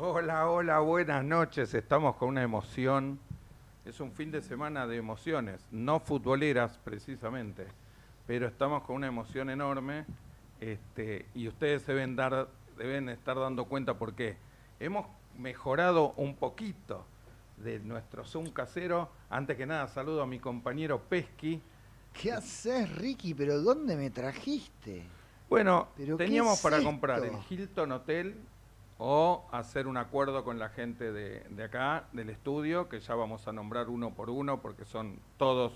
Hola, hola, buenas noches. Estamos con una emoción. Es un fin de semana de emociones, no futboleras precisamente, pero estamos con una emoción enorme este, y ustedes deben, dar, deben estar dando cuenta por qué. Hemos mejorado un poquito de nuestro Zoom casero. Antes que nada, saludo a mi compañero Pesky. ¿Qué haces, Ricky? ¿Pero dónde me trajiste? Bueno, ¿Pero qué teníamos es para esto? comprar el Hilton Hotel o hacer un acuerdo con la gente de, de acá, del estudio, que ya vamos a nombrar uno por uno porque son todos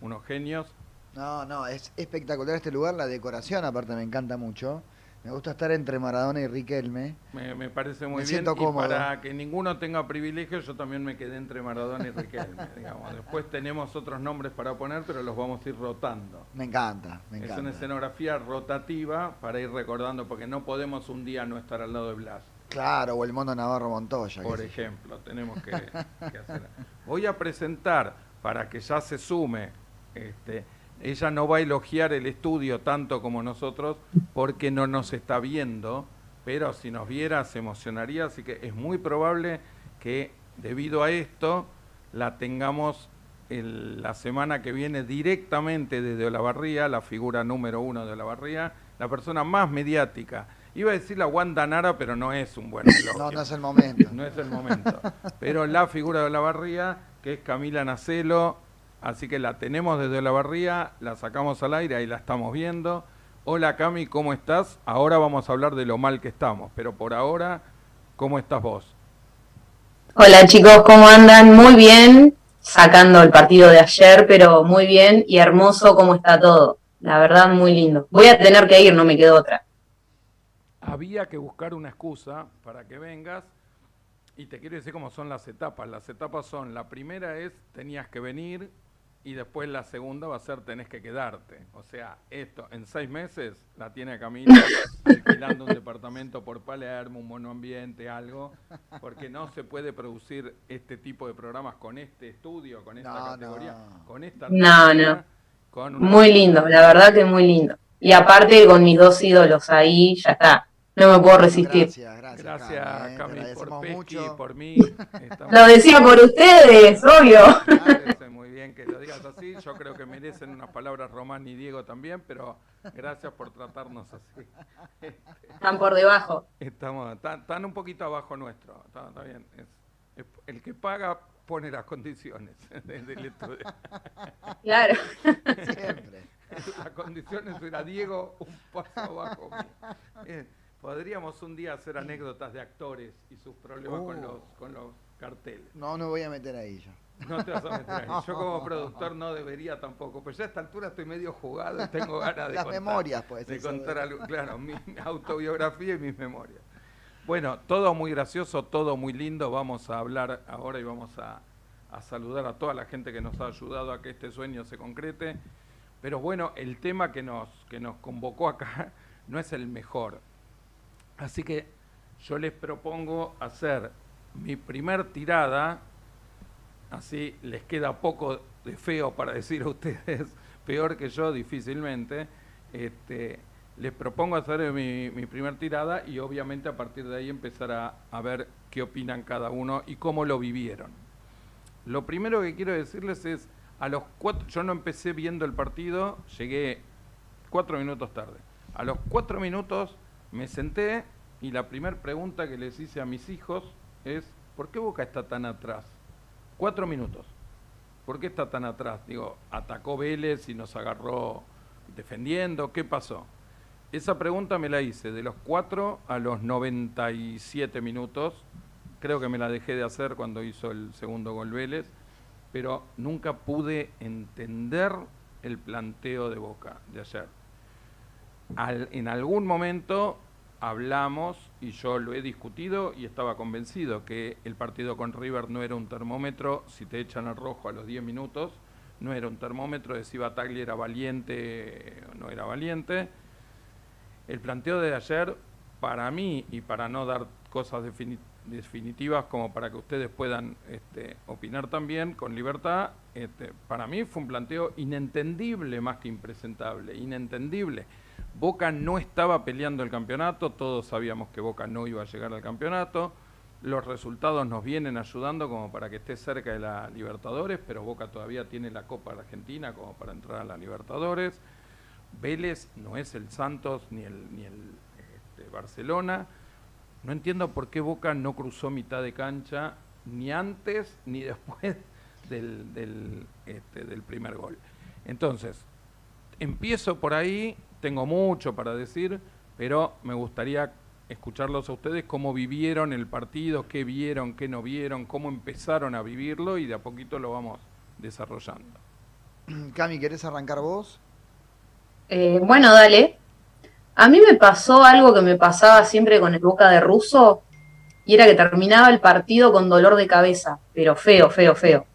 unos genios. No, no, es espectacular este lugar, la decoración aparte me encanta mucho. Me gusta estar entre Maradona y Riquelme. Me, me parece muy Me bien. siento y cómodo. para que ninguno tenga privilegio, yo también me quedé entre Maradona y Riquelme. digamos. Después tenemos otros nombres para poner, pero los vamos a ir rotando. Me encanta, me Es encanta. una escenografía rotativa para ir recordando, porque no podemos un día no estar al lado de Blas. Claro, o el mono Navarro Montoya. Por ejemplo, tenemos que, que hacer. Voy a presentar para que ya se sume. Este, ella no va a elogiar el estudio tanto como nosotros porque no nos está viendo, pero si nos viera se emocionaría, así que es muy probable que debido a esto la tengamos el- la semana que viene directamente desde Olavarría, la figura número uno de Olavarría, la persona más mediática. Iba a decir la Wanda Nara, pero no es un buen elogio. No, no es el momento. No es el momento. Pero la figura de la barría, que es Camila Nacelo, así que la tenemos desde la barría, la sacamos al aire, ahí la estamos viendo. Hola Cami, ¿cómo estás? Ahora vamos a hablar de lo mal que estamos, pero por ahora, ¿cómo estás vos? Hola chicos, ¿cómo andan? Muy bien, sacando el partido de ayer, pero muy bien y hermoso cómo está todo. La verdad, muy lindo. Voy a tener que ir, no me quedo otra. Había que buscar una excusa para que vengas y te quiero decir cómo son las etapas. Las etapas son, la primera es tenías que venir y después la segunda va a ser tenés que quedarte. O sea, esto en seis meses la tiene Camila alquilando un departamento por Palermo, un monoambiente, algo, porque no se puede producir este tipo de programas con este estudio, con esta No, categoría, no. con esta No, no. con una- Muy lindo, la verdad que muy lindo. Y aparte con mis dos ídolos ahí, ya está. No me puedo resistir. Gracias, gracias. Gracias, Cami, eh, por Pesky, mucho. por mí. Estamos- Lo decía por ustedes, obvio. Parece muy bien que lo digas así. Yo creo que merecen unas palabras Román y Diego también, pero gracias por tratarnos así. Están por debajo. Estamos, están, están un poquito abajo nuestro. Está, está bien. Es- es- el que paga pone las condiciones del del estudio. Claro. Siempre. Las condiciones era Diego un paso abajo. mío. Podríamos un día hacer anécdotas de actores y sus problemas con, Uh. los, con los carteles. No, no voy a meter ahí yo. No te vas a meter ahí. Yo como productor no debería tampoco, pero ya a esta altura estoy medio jugado y tengo ganas de Las contar, memorias, pues, de contar algo, claro, mi autobiografía y mis memorias. Bueno, todo muy gracioso, todo muy lindo. Vamos a hablar ahora y vamos a, a saludar a toda la gente que nos ha ayudado a que este sueño se concrete. Pero bueno, el tema que nos, que nos convocó acá no es el mejor. Así que yo les propongo hacer mi primer tirada, así les queda poco de feo para decir a ustedes, peor que yo difícilmente. Este, les propongo hacer mi, mi primer tirada y obviamente a partir de ahí empezar a, a ver qué opinan cada uno y cómo lo vivieron. Lo primero que quiero decirles es, a los cuatro, yo no empecé viendo el partido, llegué cuatro minutos tarde. A los cuatro minutos me senté y la primera pregunta que les hice a mis hijos es, ¿por qué Boca está tan atrás? Cuatro minutos. ¿Por qué está tan atrás? Digo, atacó Vélez y nos agarró defendiendo, ¿qué pasó? Esa pregunta me la hice de los 4 a los 97 minutos. Creo que me la dejé de hacer cuando hizo el segundo gol Vélez, pero nunca pude entender el planteo de Boca de ayer. Al- en algún momento hablamos y yo lo he discutido y estaba convencido que el partido con River no era un termómetro, si te echan al rojo a los 10 minutos, no era un termómetro de si Bataglia era valiente o no era valiente. El planteo de ayer, para mí, y para no dar cosas defini- definitivas como para que ustedes puedan este, opinar también con libertad, este, para mí fue un planteo inentendible más que impresentable, inentendible. Boca no estaba peleando el campeonato, todos sabíamos que Boca no iba a llegar al campeonato, los resultados nos vienen ayudando como para que esté cerca de la Libertadores, pero Boca todavía tiene la Copa Argentina como para entrar a la Libertadores. Vélez no es el Santos ni el, ni el este, Barcelona. No entiendo por qué Boca no cruzó mitad de cancha ni antes ni después este, del primer gol. Entonces, empiezo por ahí, tengo mucho para decir, pero me gustaría escucharlos a ustedes cómo vivieron el partido, qué vieron, qué no vieron, cómo empezaron a vivirlo y de a poquito lo vamos desarrollando. Cami, ¿querés arrancar vos? Eh, bueno, dale. A mí me pasó algo que me pasaba siempre con el Boca de Russo, y era que terminaba el partido con dolor de cabeza, pero feo, feo, feo.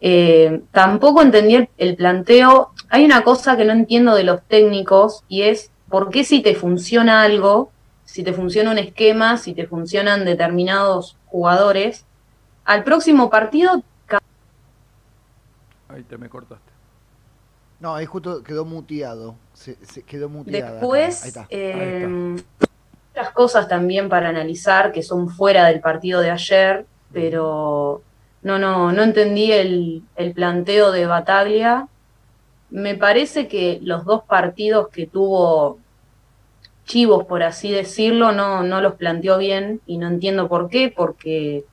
Eh, tampoco entendí el, planteo. Hay una cosa que no entiendo de los técnicos y es por qué si te funciona algo, si te funciona un esquema, si te funcionan determinados jugadores, al próximo partido... Ahí te me cortaste. No, ahí justo quedó muteado. Se, quedó muteado. Después, eh, muchas cosas también para analizar que son fuera del partido de ayer, pero no, no, no entendí el, el planteo de Bataglia. Me parece que los dos partidos que tuvo chivos, por así decirlo, no, no los planteó bien y no entiendo por qué, porque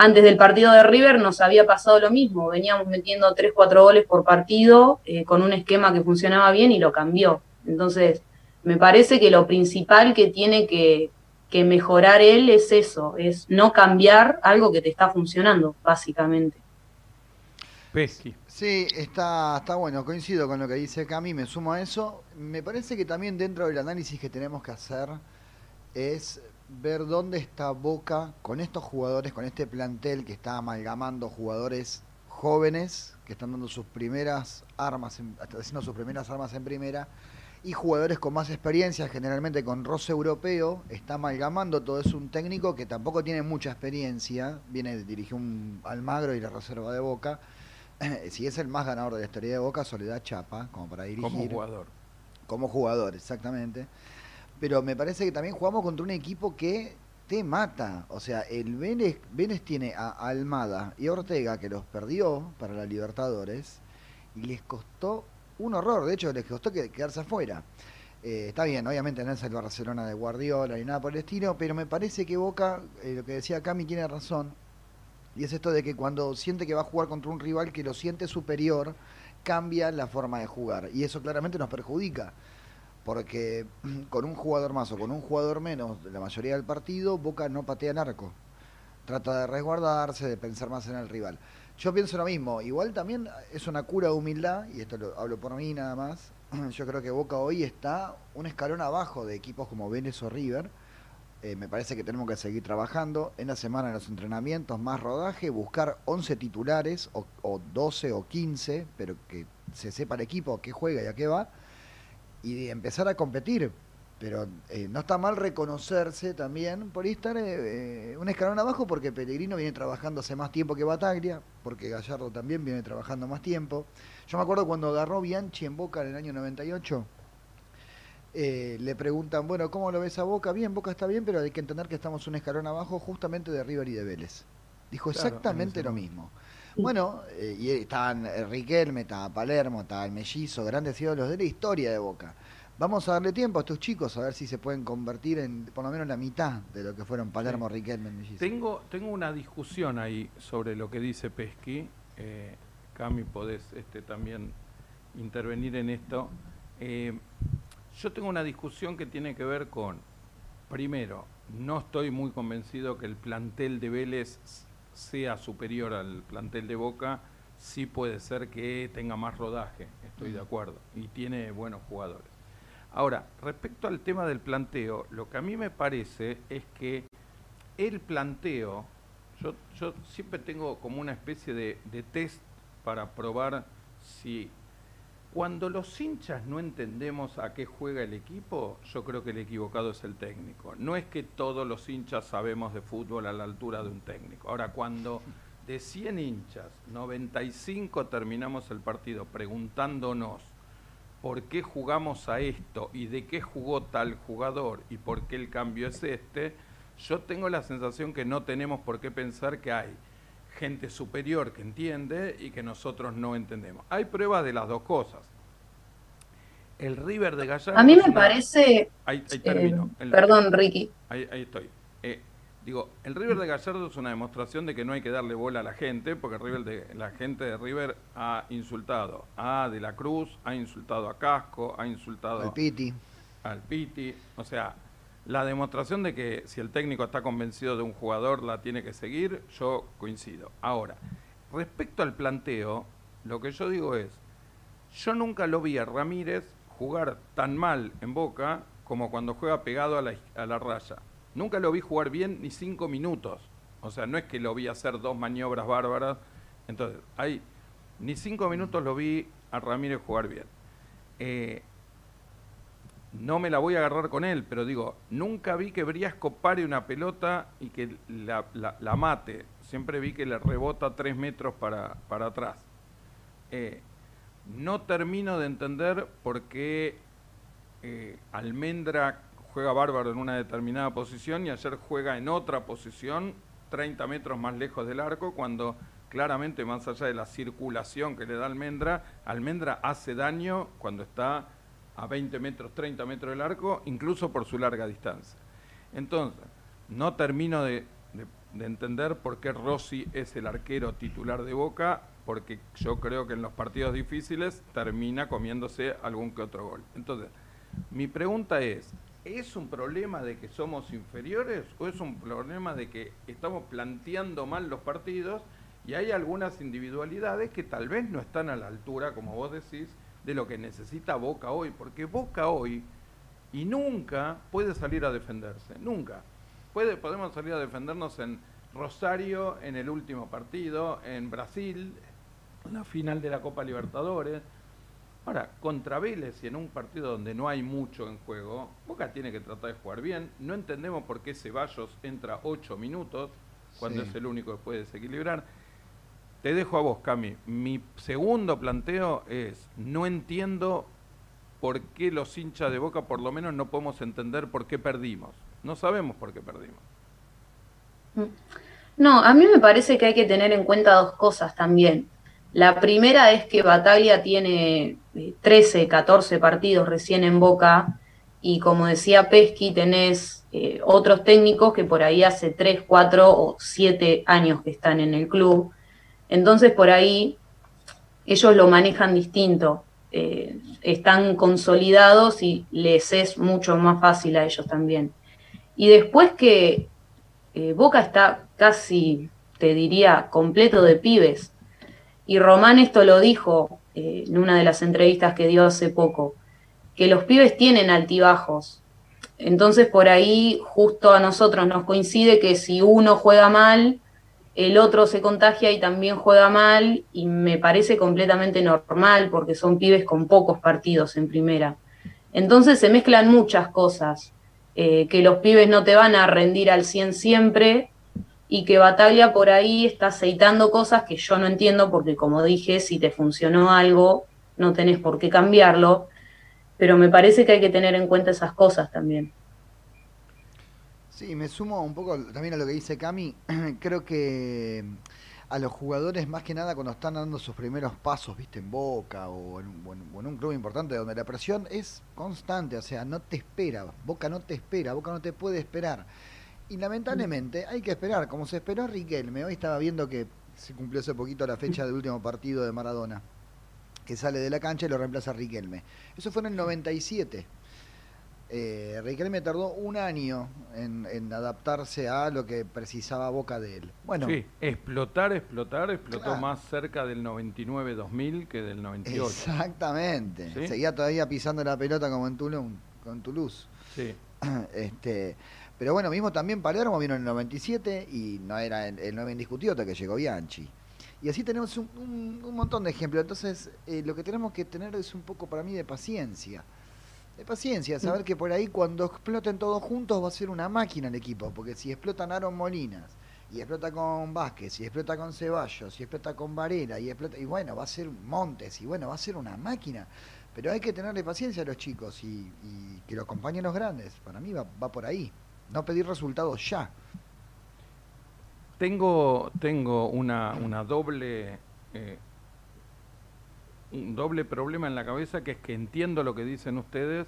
antes del partido de River nos había pasado lo mismo, veníamos metiendo 3, 4 goles por partido eh, con un esquema que funcionaba bien y lo cambió. Entonces, me parece que lo principal que tiene que, mejorar él es eso, es no cambiar algo que te está funcionando, básicamente. Pesky. Sí, está, está bueno, coincido con lo que dice Cami, me sumo a eso. Me parece que también dentro del análisis que tenemos que hacer es ver dónde está Boca con estos jugadores, con este plantel que está amalgamando jugadores jóvenes que están dando sus primeras armas, haciendo sus primeras armas en primera, y jugadores con más experiencia, generalmente con roce europeo, está amalgamando todo es un técnico que tampoco tiene mucha experiencia, viene, dirigió un Almagro y la reserva de Boca, si es el más ganador de la historia de Boca, Soledad Chapa, como para dirigir. Como jugador. Como jugador, exactamente pero me parece que también jugamos contra un equipo que te mata. O sea, el Vélez, Vélez tiene a Almada y Ortega, que los perdió para la Libertadores, y les costó un horror. De hecho, les costó quedarse afuera. Eh, está bien, obviamente no es el Barcelona de Guardiola ni nada por el estilo, pero me parece que Boca, eh, lo que decía Cami, tiene razón. Y es esto de que cuando siente que va a jugar contra un rival que lo siente superior, cambia la forma de jugar. Y eso claramente nos perjudica porque con un jugador más o con un jugador menos la mayoría del partido, Boca no patea en arco. Trata de resguardarse, de pensar más en el rival. Yo pienso lo mismo, igual también es una cura de humildad, y esto lo hablo por mí nada más, yo creo que Boca hoy está un escalón abajo de equipos como Vélez o River. Eh, me parece que tenemos que seguir trabajando en la semana en los entrenamientos, más rodaje, buscar 11 titulares o, o 12 o 15, pero que se sepa el equipo a qué juega y a qué va y empezar a competir. Pero eh, no está mal reconocerse también por estar eh, eh, un escalón abajo porque Pellegrino viene trabajando hace más tiempo que Bataglia, porque Gallardo también viene trabajando más tiempo. Yo me acuerdo cuando agarró Bianchi en Boca en el año 98, le preguntan, bueno, ¿cómo lo ves a Boca? Bien, Boca está bien, pero hay que entender que estamos un escalón abajo justamente de River y de Vélez. Dijo exactamente lo mismo. Bueno, eh, y estaban Riquelme, estaba Palermo, estaba el Mellizo, grandes ídolos de la historia de Boca. Vamos a darle tiempo a estos chicos a ver si se pueden convertir en por lo menos la mitad de lo que fueron Palermo, Riquelme, Mellizo. Tengo, tengo una discusión ahí sobre lo que dice Pesky. Eh, Cami, podés este, también intervenir en esto. Eh, yo tengo una discusión que tiene que ver con, primero, no estoy muy convencido que el plantel de Vélez sea superior al plantel de Boca, sí puede ser que tenga más rodaje, estoy de acuerdo, y tiene buenos jugadores. Ahora, respecto al tema del planteo, lo que a mí me parece es que el planteo, yo, yo siempre tengo como una especie de, de test para probar si cuando los hinchas no entendemos a qué juega el equipo, yo creo que el equivocado es el técnico. No es que todos los hinchas sabemos de fútbol a la altura de un técnico. Ahora, cuando de 100 hinchas, 95 terminamos el partido preguntándonos por qué jugamos a esto y de qué jugó tal jugador y por qué el cambio es este, Yo tengo la sensación que no tenemos por qué pensar que hay gente superior que entiende y que nosotros no entendemos. Hay pruebas de las dos cosas. El River de Gallardo. A mí me parece. Ahí, termino. Eh, perdón, Ricky. Ahí, estoy. Eh, digo, el River de Gallardo es una demostración de que no hay que darle bola a la gente, porque el River de, la gente de River ha insultado a De la Cruz, ha insultado a Casco, ha insultado al Piti. Al Piti. O sea, la demostración de que si el técnico está convencido de un jugador la tiene que seguir, yo coincido. Ahora, respecto al planteo, lo que yo digo es, yo nunca lo vi a Ramírez jugar tan mal en Boca como cuando juega pegado a la, a la raya. Nunca lo vi jugar bien ni cinco minutos. O sea, no es que lo vi hacer dos maniobras bárbaras. Entonces, hay ni cinco minutos lo vi a Ramírez jugar bien. Eh, no me la voy a agarrar con él, pero digo, nunca vi que Briasco pare una pelota y que la, mate. Siempre vi que le rebota tres metros para, para atrás. Eh, no termino de entender por qué eh, Almendra juega bárbaro en una determinada posición y ayer juega en otra posición 30 metros más lejos del arco cuando claramente más allá de la circulación que le da Almendra, Almendra hace daño cuando está a 20 metros, 30 metros del arco, incluso por su larga distancia. Entonces, no termino de, entender por qué Rossi es el arquero titular de Boca, porque yo creo que en los partidos difíciles termina comiéndose algún que otro gol. Entonces, mi pregunta es, ¿es un problema de que somos inferiores o es un problema de que estamos planteando mal los partidos y hay algunas individualidades que tal vez no están a la altura, como vos decís, de lo que necesita Boca hoy, porque Boca hoy y nunca puede salir a defenderse, nunca. Puede, podemos salir a defendernos en Rosario, en el último partido, en Brasil, en la final de la Copa Libertadores. Ahora, contra Vélez y en un partido donde no hay mucho en juego, Boca tiene que tratar de jugar bien. No entendemos por qué Ceballos entra ocho minutos cuando es el único que puede desequilibrar. Te dejo a vos, Cami. Mi segundo planteo es, no entiendo por qué los hinchas de Boca por lo menos no podemos entender por qué perdimos. No sabemos por qué perdimos. Mm. No, a mí me parece que hay que tener en cuenta dos cosas también. La primera es que Bataglia tiene 13, eh, 14 partidos recién en Boca y como decía Pesky, tenés eh, otros técnicos que por ahí hace 3, 4 o 7 años que están en el club entonces por ahí ellos lo manejan distinto, eh, están consolidados y les es mucho más fácil a ellos también. Y después que eh, Boca está casi, te diría, completo de pibes, y Román esto lo dijo eh, en una de las entrevistas que dio hace poco, que los pibes tienen altibajos. Entonces por ahí justo a nosotros nos coincide que si uno juega mal, el otro se contagia y también juega mal y me parece completamente normal porque son pibes con pocos partidos en primera. Entonces se mezclan muchas cosas, eh, que los pibes no te van a rendir al 100 siempre y que Bataglia por ahí está aceitando cosas que yo no entiendo porque como dije, si te funcionó algo, no tenés por qué cambiarlo, pero me parece que hay que tener en cuenta esas cosas también. Sí, me sumo un poco también a lo que dice Cami. Creo que a los jugadores, más que nada cuando están dando sus primeros pasos, viste, en Boca o en, un club importante donde la presión es constante, o sea, no te espera, Boca no te espera, Boca no te puede esperar. Y lamentablemente hay que esperar, como se esperó Riquelme. Hoy estaba viendo que se cumplió hace poquito la fecha del último partido de Maradona, que sale de la cancha y lo reemplaza Riquelme. Eso fue en el 97 eh, Riquelme tardó un año en, adaptarse a lo que precisaba Boca de él. Bueno, sí, explotar, explotar, explotó más cerca del 99-2000 que del 98. Exactamente. Seguía todavía pisando la pelota como en Toulouse. Con Toulouse. Sí. Este, pero bueno, mismo también Palermo vino en el 97 y no era el, el 9 indiscutido hasta que llegó Bianchi. Y así tenemos un, montón de ejemplos. Entonces, eh, lo que tenemos que tener es un poco para mí de paciencia de paciencia, saber que por ahí cuando exploten todos juntos va a ser una máquina el equipo, porque si explotan Aaron Molinas, y explota con Vázquez, y explota con Ceballos, y explota con Varela, y explota, y bueno, va a ser Montes, y bueno, va a ser una máquina. Pero hay que tenerle paciencia a los chicos y, que los compañeros grandes, para mí va, por ahí. no pedir resultados ya. Tengo, tengo una, una doble, eh, un doble problema en la cabeza que es que entiendo lo que dicen ustedes.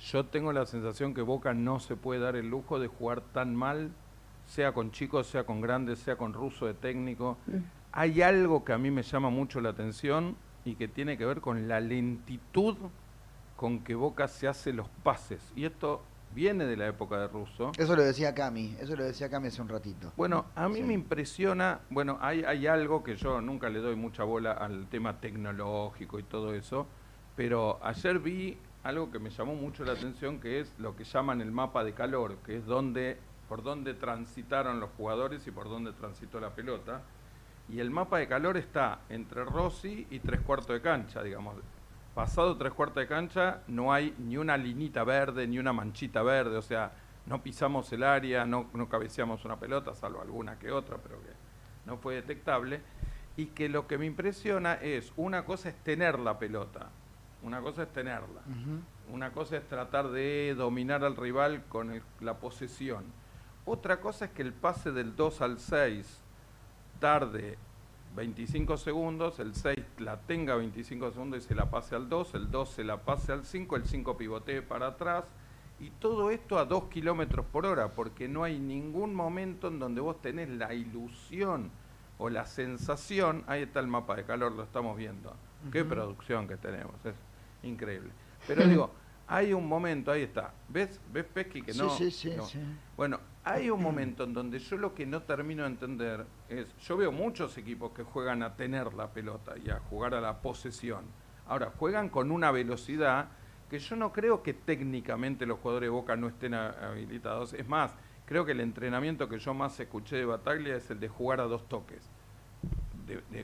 Yo tengo la sensación que Boca no se puede dar el lujo de jugar tan mal, sea con chicos, sea con grandes, sea con ruso de técnico. Mm. Hay algo que a mí me llama mucho la atención y que tiene que ver con la lentitud con que Boca se hace los pases. Y esto viene de la época de Russo. Eso lo decía Cami, eso lo decía Cami hace un ratito. Bueno, a mí me impresiona, bueno, hay, hay algo que yo nunca le doy mucha bola al tema tecnológico y todo eso, pero ayer vi algo que me llamó mucho la atención, que es lo que llaman el mapa de calor, que es donde, por dónde transitaron los jugadores y por dónde transitó la pelota. Y el mapa de calor está entre Rossi y tres cuartos de cancha, digamos pasado tres cuartos de cancha, no hay ni una linita verde, ni una manchita verde, o sea, no pisamos el área, no, no cabeceamos una pelota, salvo alguna que otra, pero que no fue detectable. Y que lo que me impresiona es, una cosa es tener la pelota, una cosa es tenerla, una cosa es tratar de dominar al rival con la posesión. Otra cosa es que el pase del 2 al 6 tarde 25 segundos, el 6 la tenga 25 segundos y se la pase al 2, el 2 se la pase al 5, el 5 pivotee para atrás y todo esto a 2 kilómetros por hora, porque no hay ningún momento en donde vos tenés la ilusión o la sensación, ahí está el mapa de calor, lo estamos viendo, qué producción que tenemos, es increíble. Pero digo, hay un momento, ahí está, ¿ves, ves Pesky que no? Sí, sí, sí. Bueno, hay un momento en donde yo lo que no termino de entender es, yo veo muchos equipos que juegan a tener la pelota y a jugar a la posesión. Ahora, juegan con una velocidad que yo no creo que técnicamente los jugadores de Boca no estén habilitados. Es más, creo que el entrenamiento que yo más escuché de Bataglia es el de jugar a dos toques,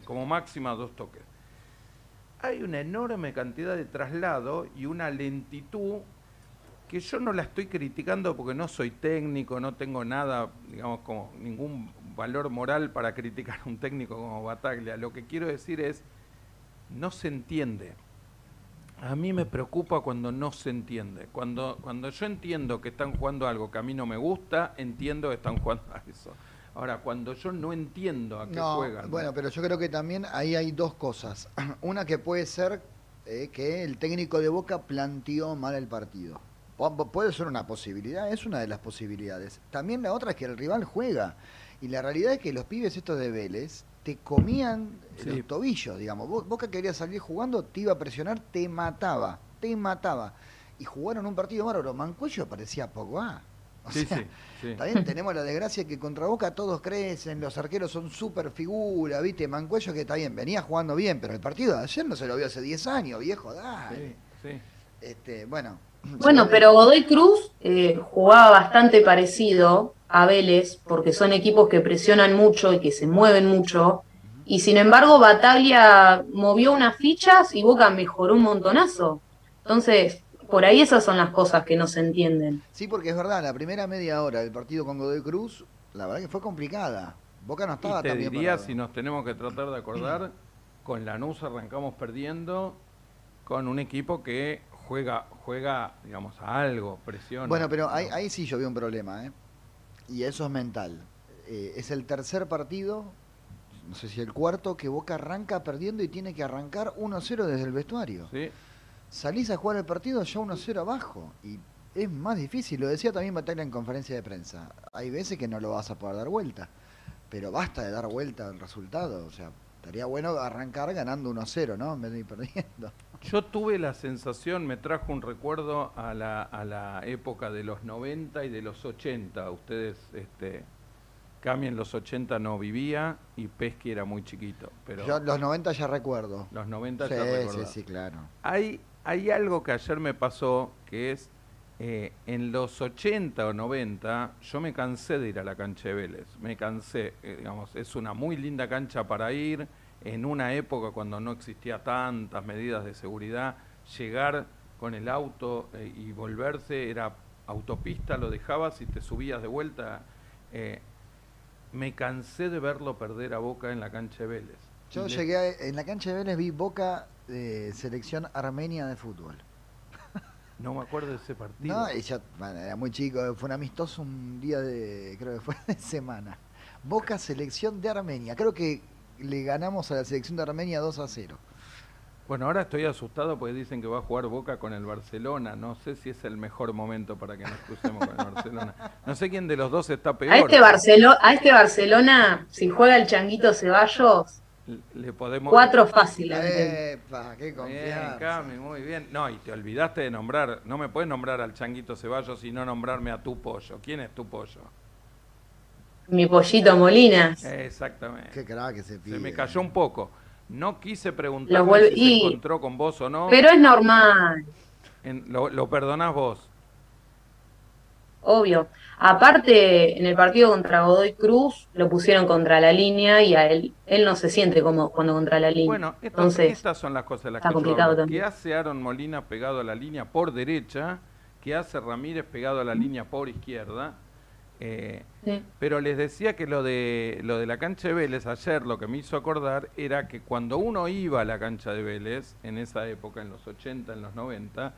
como máxima dos toques. Hay una enorme cantidad de traslado y una lentitud que yo no la estoy criticando porque no soy técnico, no tengo nada, digamos, como ningún valor moral para criticar a un técnico como Bataglia. Lo que quiero decir es, no se entiende. A mí me preocupa cuando no se entiende. Cuando, cuando yo entiendo que están jugando algo que a mí no me gusta, entiendo que están jugando a eso. Ahora, cuando yo no entiendo a qué juegan. Bueno, pero yo creo que también ahí hay dos cosas. Una que puede ser eh, que el técnico de Boca planteó mal el partido. Puede ser una posibilidad, es una de las posibilidades. También la otra es que el rival juega. Y la realidad es que los pibes estos de Vélez te comían los tobillos, digamos. Boca querías salir jugando, te iba a presionar, te mataba, te mataba. Y jugaron un partido bárbaro. Mancuello parecía Pogba. O sí, sea, sí, también tenemos la desgracia que contra Boca todos crecen, los arqueros son súper figura, ¿viste? Mancuello que está bien, venía jugando bien, pero el partido de ayer no se lo vio hace 10 años, viejo, dale. Este, bueno, bueno, pero Godoy Cruz eh, jugaba bastante parecido a Vélez, porque son equipos que presionan mucho y que se mueven mucho. Y sin embargo, Bataglia movió unas fichas y Boca mejoró un montonazo. Entonces, por ahí esas son las cosas que no se entienden. Sí, porque es verdad, la primera media hora del partido con Godoy Cruz, la verdad que fue complicada. Boca no estaba y te diría, si nos tenemos que tratar de acordar, con Lanús arrancamos perdiendo con un equipo que juega, juega, digamos, a algo, presiona. Bueno, pero ahí, ahí sí yo vi un problema, ¿eh? Y eso es mental. Eh, es el tercer partido, no sé si el cuarto, que Boca arranca perdiendo y tiene que arrancar 1-0 desde el vestuario. Sí. Salís a jugar el partido ya 1-0 abajo. Y es más difícil, lo decía también Batalla en conferencia de prensa. Hay veces que no lo vas a poder dar vuelta. Pero basta de dar vuelta al resultado. O sea, estaría bueno arrancar ganando 1-0, ¿no? En vez de ir perdiendo. Yo tuve la sensación, me trajo un recuerdo a la, a la época de los 90 y de los 80. Ustedes, este, Cami en los 80 no vivía y Pesky era muy chiquito. Pero Yo los 90 ya recuerdo. Los 90 ya recuerdo. Sí, sí, claro. Hay, hay algo que ayer me pasó que es, eh, en los 80 o 90 yo me cansé de ir a la cancha de Vélez. Me cansé, eh, digamos, es una muy linda cancha para ir en una época cuando no existía tantas medidas de seguridad, llegar con el auto eh, y volverse era autopista, lo dejabas y te subías de vuelta. Eh, me cansé de verlo perder a Boca en la cancha de Vélez. Yo llegué en la cancha de Vélez vi Boca de selección armenia de fútbol. No me acuerdo de ese partido. No, bueno, era muy chico, fue un amistoso un día de, creo que fue de semana. Boca selección de Armenia. Creo que le ganamos a la selección de Armenia 2 a 0. Bueno, ahora estoy asustado porque dicen que va a jugar Boca con el Barcelona. No sé si es el mejor momento para que nos crucemos con el Barcelona. No sé quién de los dos está peor. A este, Barcelo a este Barcelona, si juega el Changuito Ceballos, le podemos... Cuatro fáciles. Epa, qué confianza. Bien, Cami, muy bien. No, y te olvidaste de nombrar, no me puedes nombrar al Changuito Ceballos y no nombrarme a tu pollo. ¿Quién es tu pollo? Mi pollito Molinas. Exactamente. Qué crack que se pide. Se me cayó un poco. No quise preguntar si se encontró con vos o no. Pero es normal. lo, lo perdonás vos. Obvio. Aparte, en el partido contra Godoy Cruz lo pusieron contra la línea y a él, él no se siente como cuando contra la línea. Bueno, estas, son las cosas las que yo ¿Qué hace Aaron Molina pegado a la línea por derecha? ¿Qué hace Ramírez pegado a la línea por izquierda? Eh, pero les decía que lo de, lo de la cancha de Vélez ayer lo que me hizo acordar era que cuando uno iba a la cancha de Vélez, en esa época, en los 80, en los 90,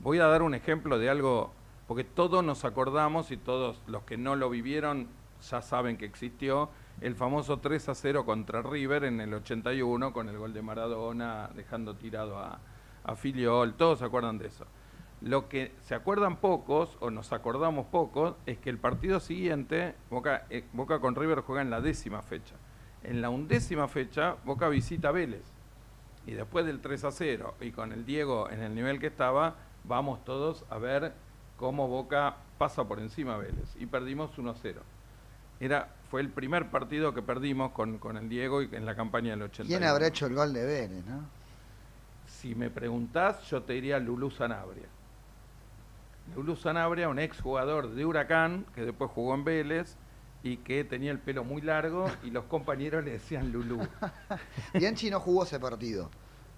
voy a dar un ejemplo de algo, porque todos nos acordamos y todos los que no lo vivieron ya saben que existió, el famoso 3 a 0 contra River en el 81 con el gol de Maradona dejando tirado a, a Filiol, todos se acuerdan de eso. Lo que se acuerdan pocos, o nos acordamos pocos, es que el partido siguiente, Boca, eh, Boca con River juega en la décima fecha. En la undécima fecha, Boca visita Vélez. Y después del 3 a 0, y con el Diego en el nivel que estaba, vamos todos a ver cómo Boca pasa por encima a Vélez. Y perdimos 1 a 0. Era, fue el primer partido que perdimos con, con el Diego y en la campaña del 80. ¿Quién habrá hecho el gol de Vélez, no? Si me preguntás, yo te diría Lulú Sanabria. Lulú Sanabria, un ex jugador de Huracán, que después jugó en Vélez y que tenía el pelo muy largo y los compañeros le decían Lulú. Bianchi no jugó ese partido.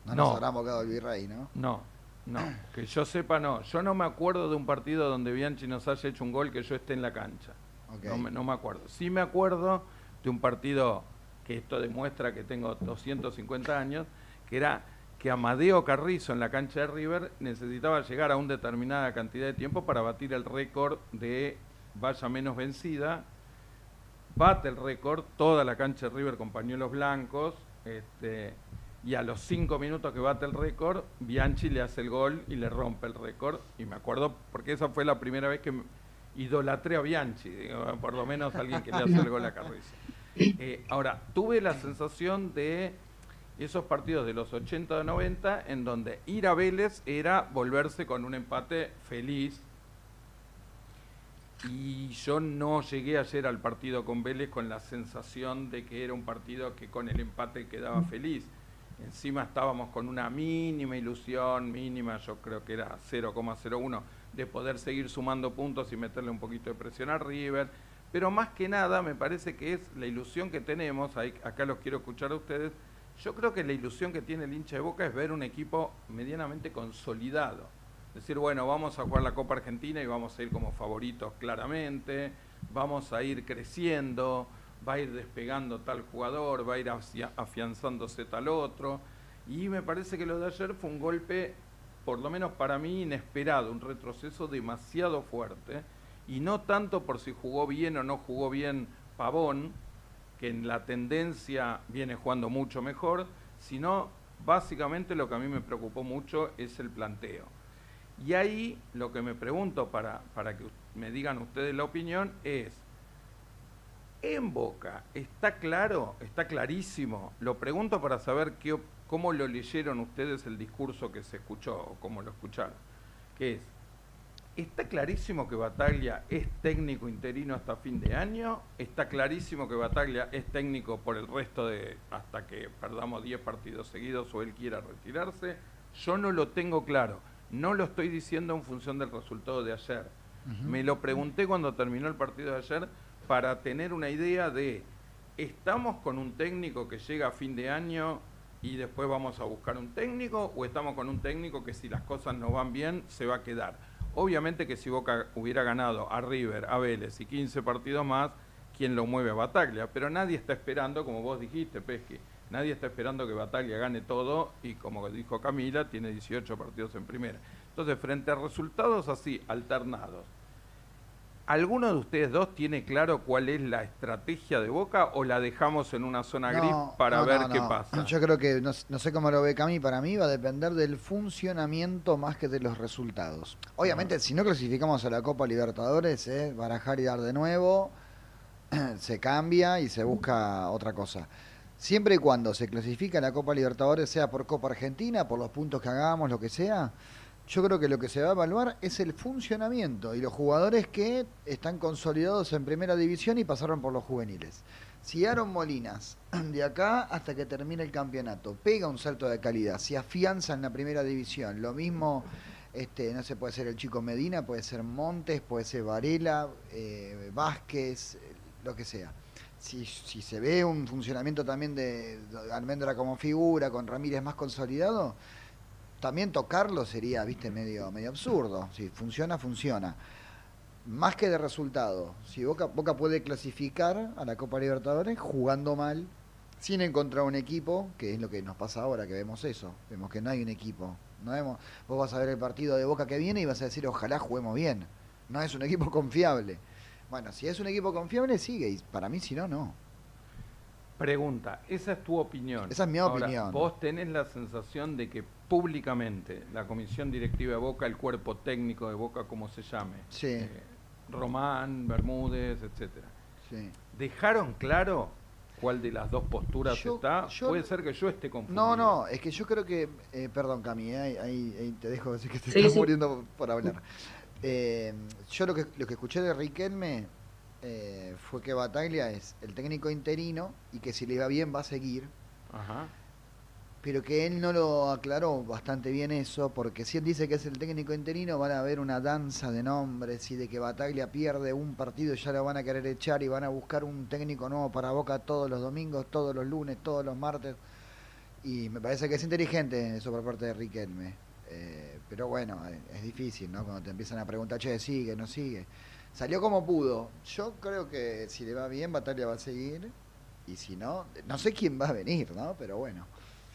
No, nos habrá quedado el virrey, ¿no? No, no. Que yo sepa, no. Yo no me acuerdo de un partido donde Bianchi nos haya hecho un gol que yo esté en la cancha. No, me, no me acuerdo. Sí me acuerdo de un partido que esto demuestra que tengo 250 años, que era que Amadeo Carrizo en la cancha de River necesitaba llegar a una determinada cantidad de tiempo para batir el récord de valla menos vencida. Bate el récord, toda la cancha de River con pañuelos blancos, este, y a los cinco minutos que bate el récord, Bianchi le hace el gol y le rompe el récord. Y me acuerdo, porque esa fue la primera vez que idolatré a Bianchi, por lo menos alguien que le hace el gol a Carrizo. Eh, ahora, tuve la sensación de esos partidos de los 80 o 90 en donde ir a Vélez era volverse con un empate feliz. Y yo no llegué ayer al partido con Vélez con la sensación de que era un partido que con el empate quedaba feliz. Encima estábamos con una mínima ilusión, mínima, yo creo que era 0,01, de poder seguir sumando puntos y meterle un poquito de presión a River. Pero más que nada me parece que es la ilusión que tenemos, acá los quiero escuchar a ustedes, yo creo que la ilusión que tiene el hincha de Boca es ver un equipo medianamente consolidado. Decir, bueno, vamos a jugar la Copa Argentina y vamos a ir como favoritos claramente, vamos a ir creciendo, va a ir despegando tal jugador, va a ir afianzándose tal otro. Y me parece que lo de ayer fue un golpe, por lo menos para mí, inesperado, un retroceso demasiado fuerte. Y no tanto por si jugó bien o no jugó bien Pavón, que en la tendencia viene jugando mucho mejor, sino básicamente lo que a mí me preocupó mucho es el planteo. Y ahí lo que me pregunto para, para que me digan ustedes la opinión es, en Boca, ¿está claro? ¿Está clarísimo? Lo pregunto para saber qué, cómo lo leyeron ustedes el discurso que se escuchó o cómo lo escucharon. Que es, Está clarísimo que Bataglia es técnico interino hasta fin de año. Está clarísimo que Bataglia es técnico por el resto de hasta que perdamos 10 partidos seguidos o él quiera retirarse. Yo no lo tengo claro. No lo estoy diciendo en función del resultado de ayer. Me lo pregunté cuando terminó el partido de ayer para tener una idea de, ¿estamos con un técnico que llega a fin de año y después vamos a buscar un técnico o estamos con un técnico que si las cosas no van bien se va a quedar? Obviamente que si Boca hubiera ganado a River, a Vélez y 15 partidos más, ¿quién lo mueve a Bataglia? Pero nadie está esperando, como vos dijiste, Pesqui, nadie está esperando que Bataglia gane todo y como dijo Camila, tiene 18 partidos en primera. Entonces, frente a resultados así, alternados, ¿Alguno de ustedes dos tiene claro cuál es la estrategia de Boca o la dejamos en una zona gris para ver qué pasa? Yo creo que, no, sé cómo lo ve Cami, para mí va a depender del funcionamiento más que de los resultados. Obviamente, si no clasificamos a la Copa Libertadores, eh, barajar y dar de nuevo, se cambia y se busca otra cosa. Siempre y cuando se clasifica a la Copa Libertadores, sea por Copa Argentina, por los puntos que hagamos, lo que sea, yo creo que lo que se va a evaluar es el funcionamiento y los jugadores que están consolidados en primera división y pasaron por los juveniles. Si Aaron Molinas, de acá hasta que termine el campeonato, pega un salto de calidad, se afianza en la primera división, lo mismo, este, no sé, puede ser el chico Medina, puede ser Montes, puede ser Varela, eh, Vázquez, lo que sea. Si, si, se ve un funcionamiento también de Almendra como figura, con Ramírez más consolidado, también tocarlo sería, viste, medio, medio absurdo. Si funciona, funciona. Más que de resultado, si Boca, Boca puede clasificar a la Copa Libertadores jugando mal, sin encontrar un equipo, que es lo que nos pasa ahora, que vemos eso. Vemos que no hay un equipo. No vemos, vos vas a ver el partido de Boca que viene y vas a decir, ojalá juguemos bien. No es un equipo confiable. Bueno, si es un equipo confiable, sigue. Y para mí, si no, no. Pregunta, esa es tu opinión. Esa es mi opinión. Vos tenés la sensación de que públicamente la comisión directiva de Boca, el cuerpo técnico de Boca, como se llame, eh, Román, Bermúdez, etcétera, dejaron claro cuál de las dos posturas está. Puede ser que yo esté confundido. No, no, es que yo creo que, eh, perdón Cami, eh, ahí, te dejo decir que te estás muriendo por hablar. yo lo que, lo que escuché de Riquelme eh, fue que Bataglia es el técnico interino y que si le va bien va a seguir. Pero que él no lo aclaró bastante bien eso, porque si él dice que es el técnico interino, van a haber una danza de nombres y de que Bataglia pierde un partido ya lo van a querer echar y van a buscar un técnico nuevo para Boca todos los domingos, todos los lunes, todos los martes. Y me parece que es inteligente eso por parte de Riquelme. Eh, pero bueno, es difícil, ¿no? Cuando te empiezan a preguntar, che, sigue, no sigue. Salió como pudo. Yo creo que si le va bien, Batalla va a seguir. Y si no, no sé quién va a venir, ¿no? Pero bueno.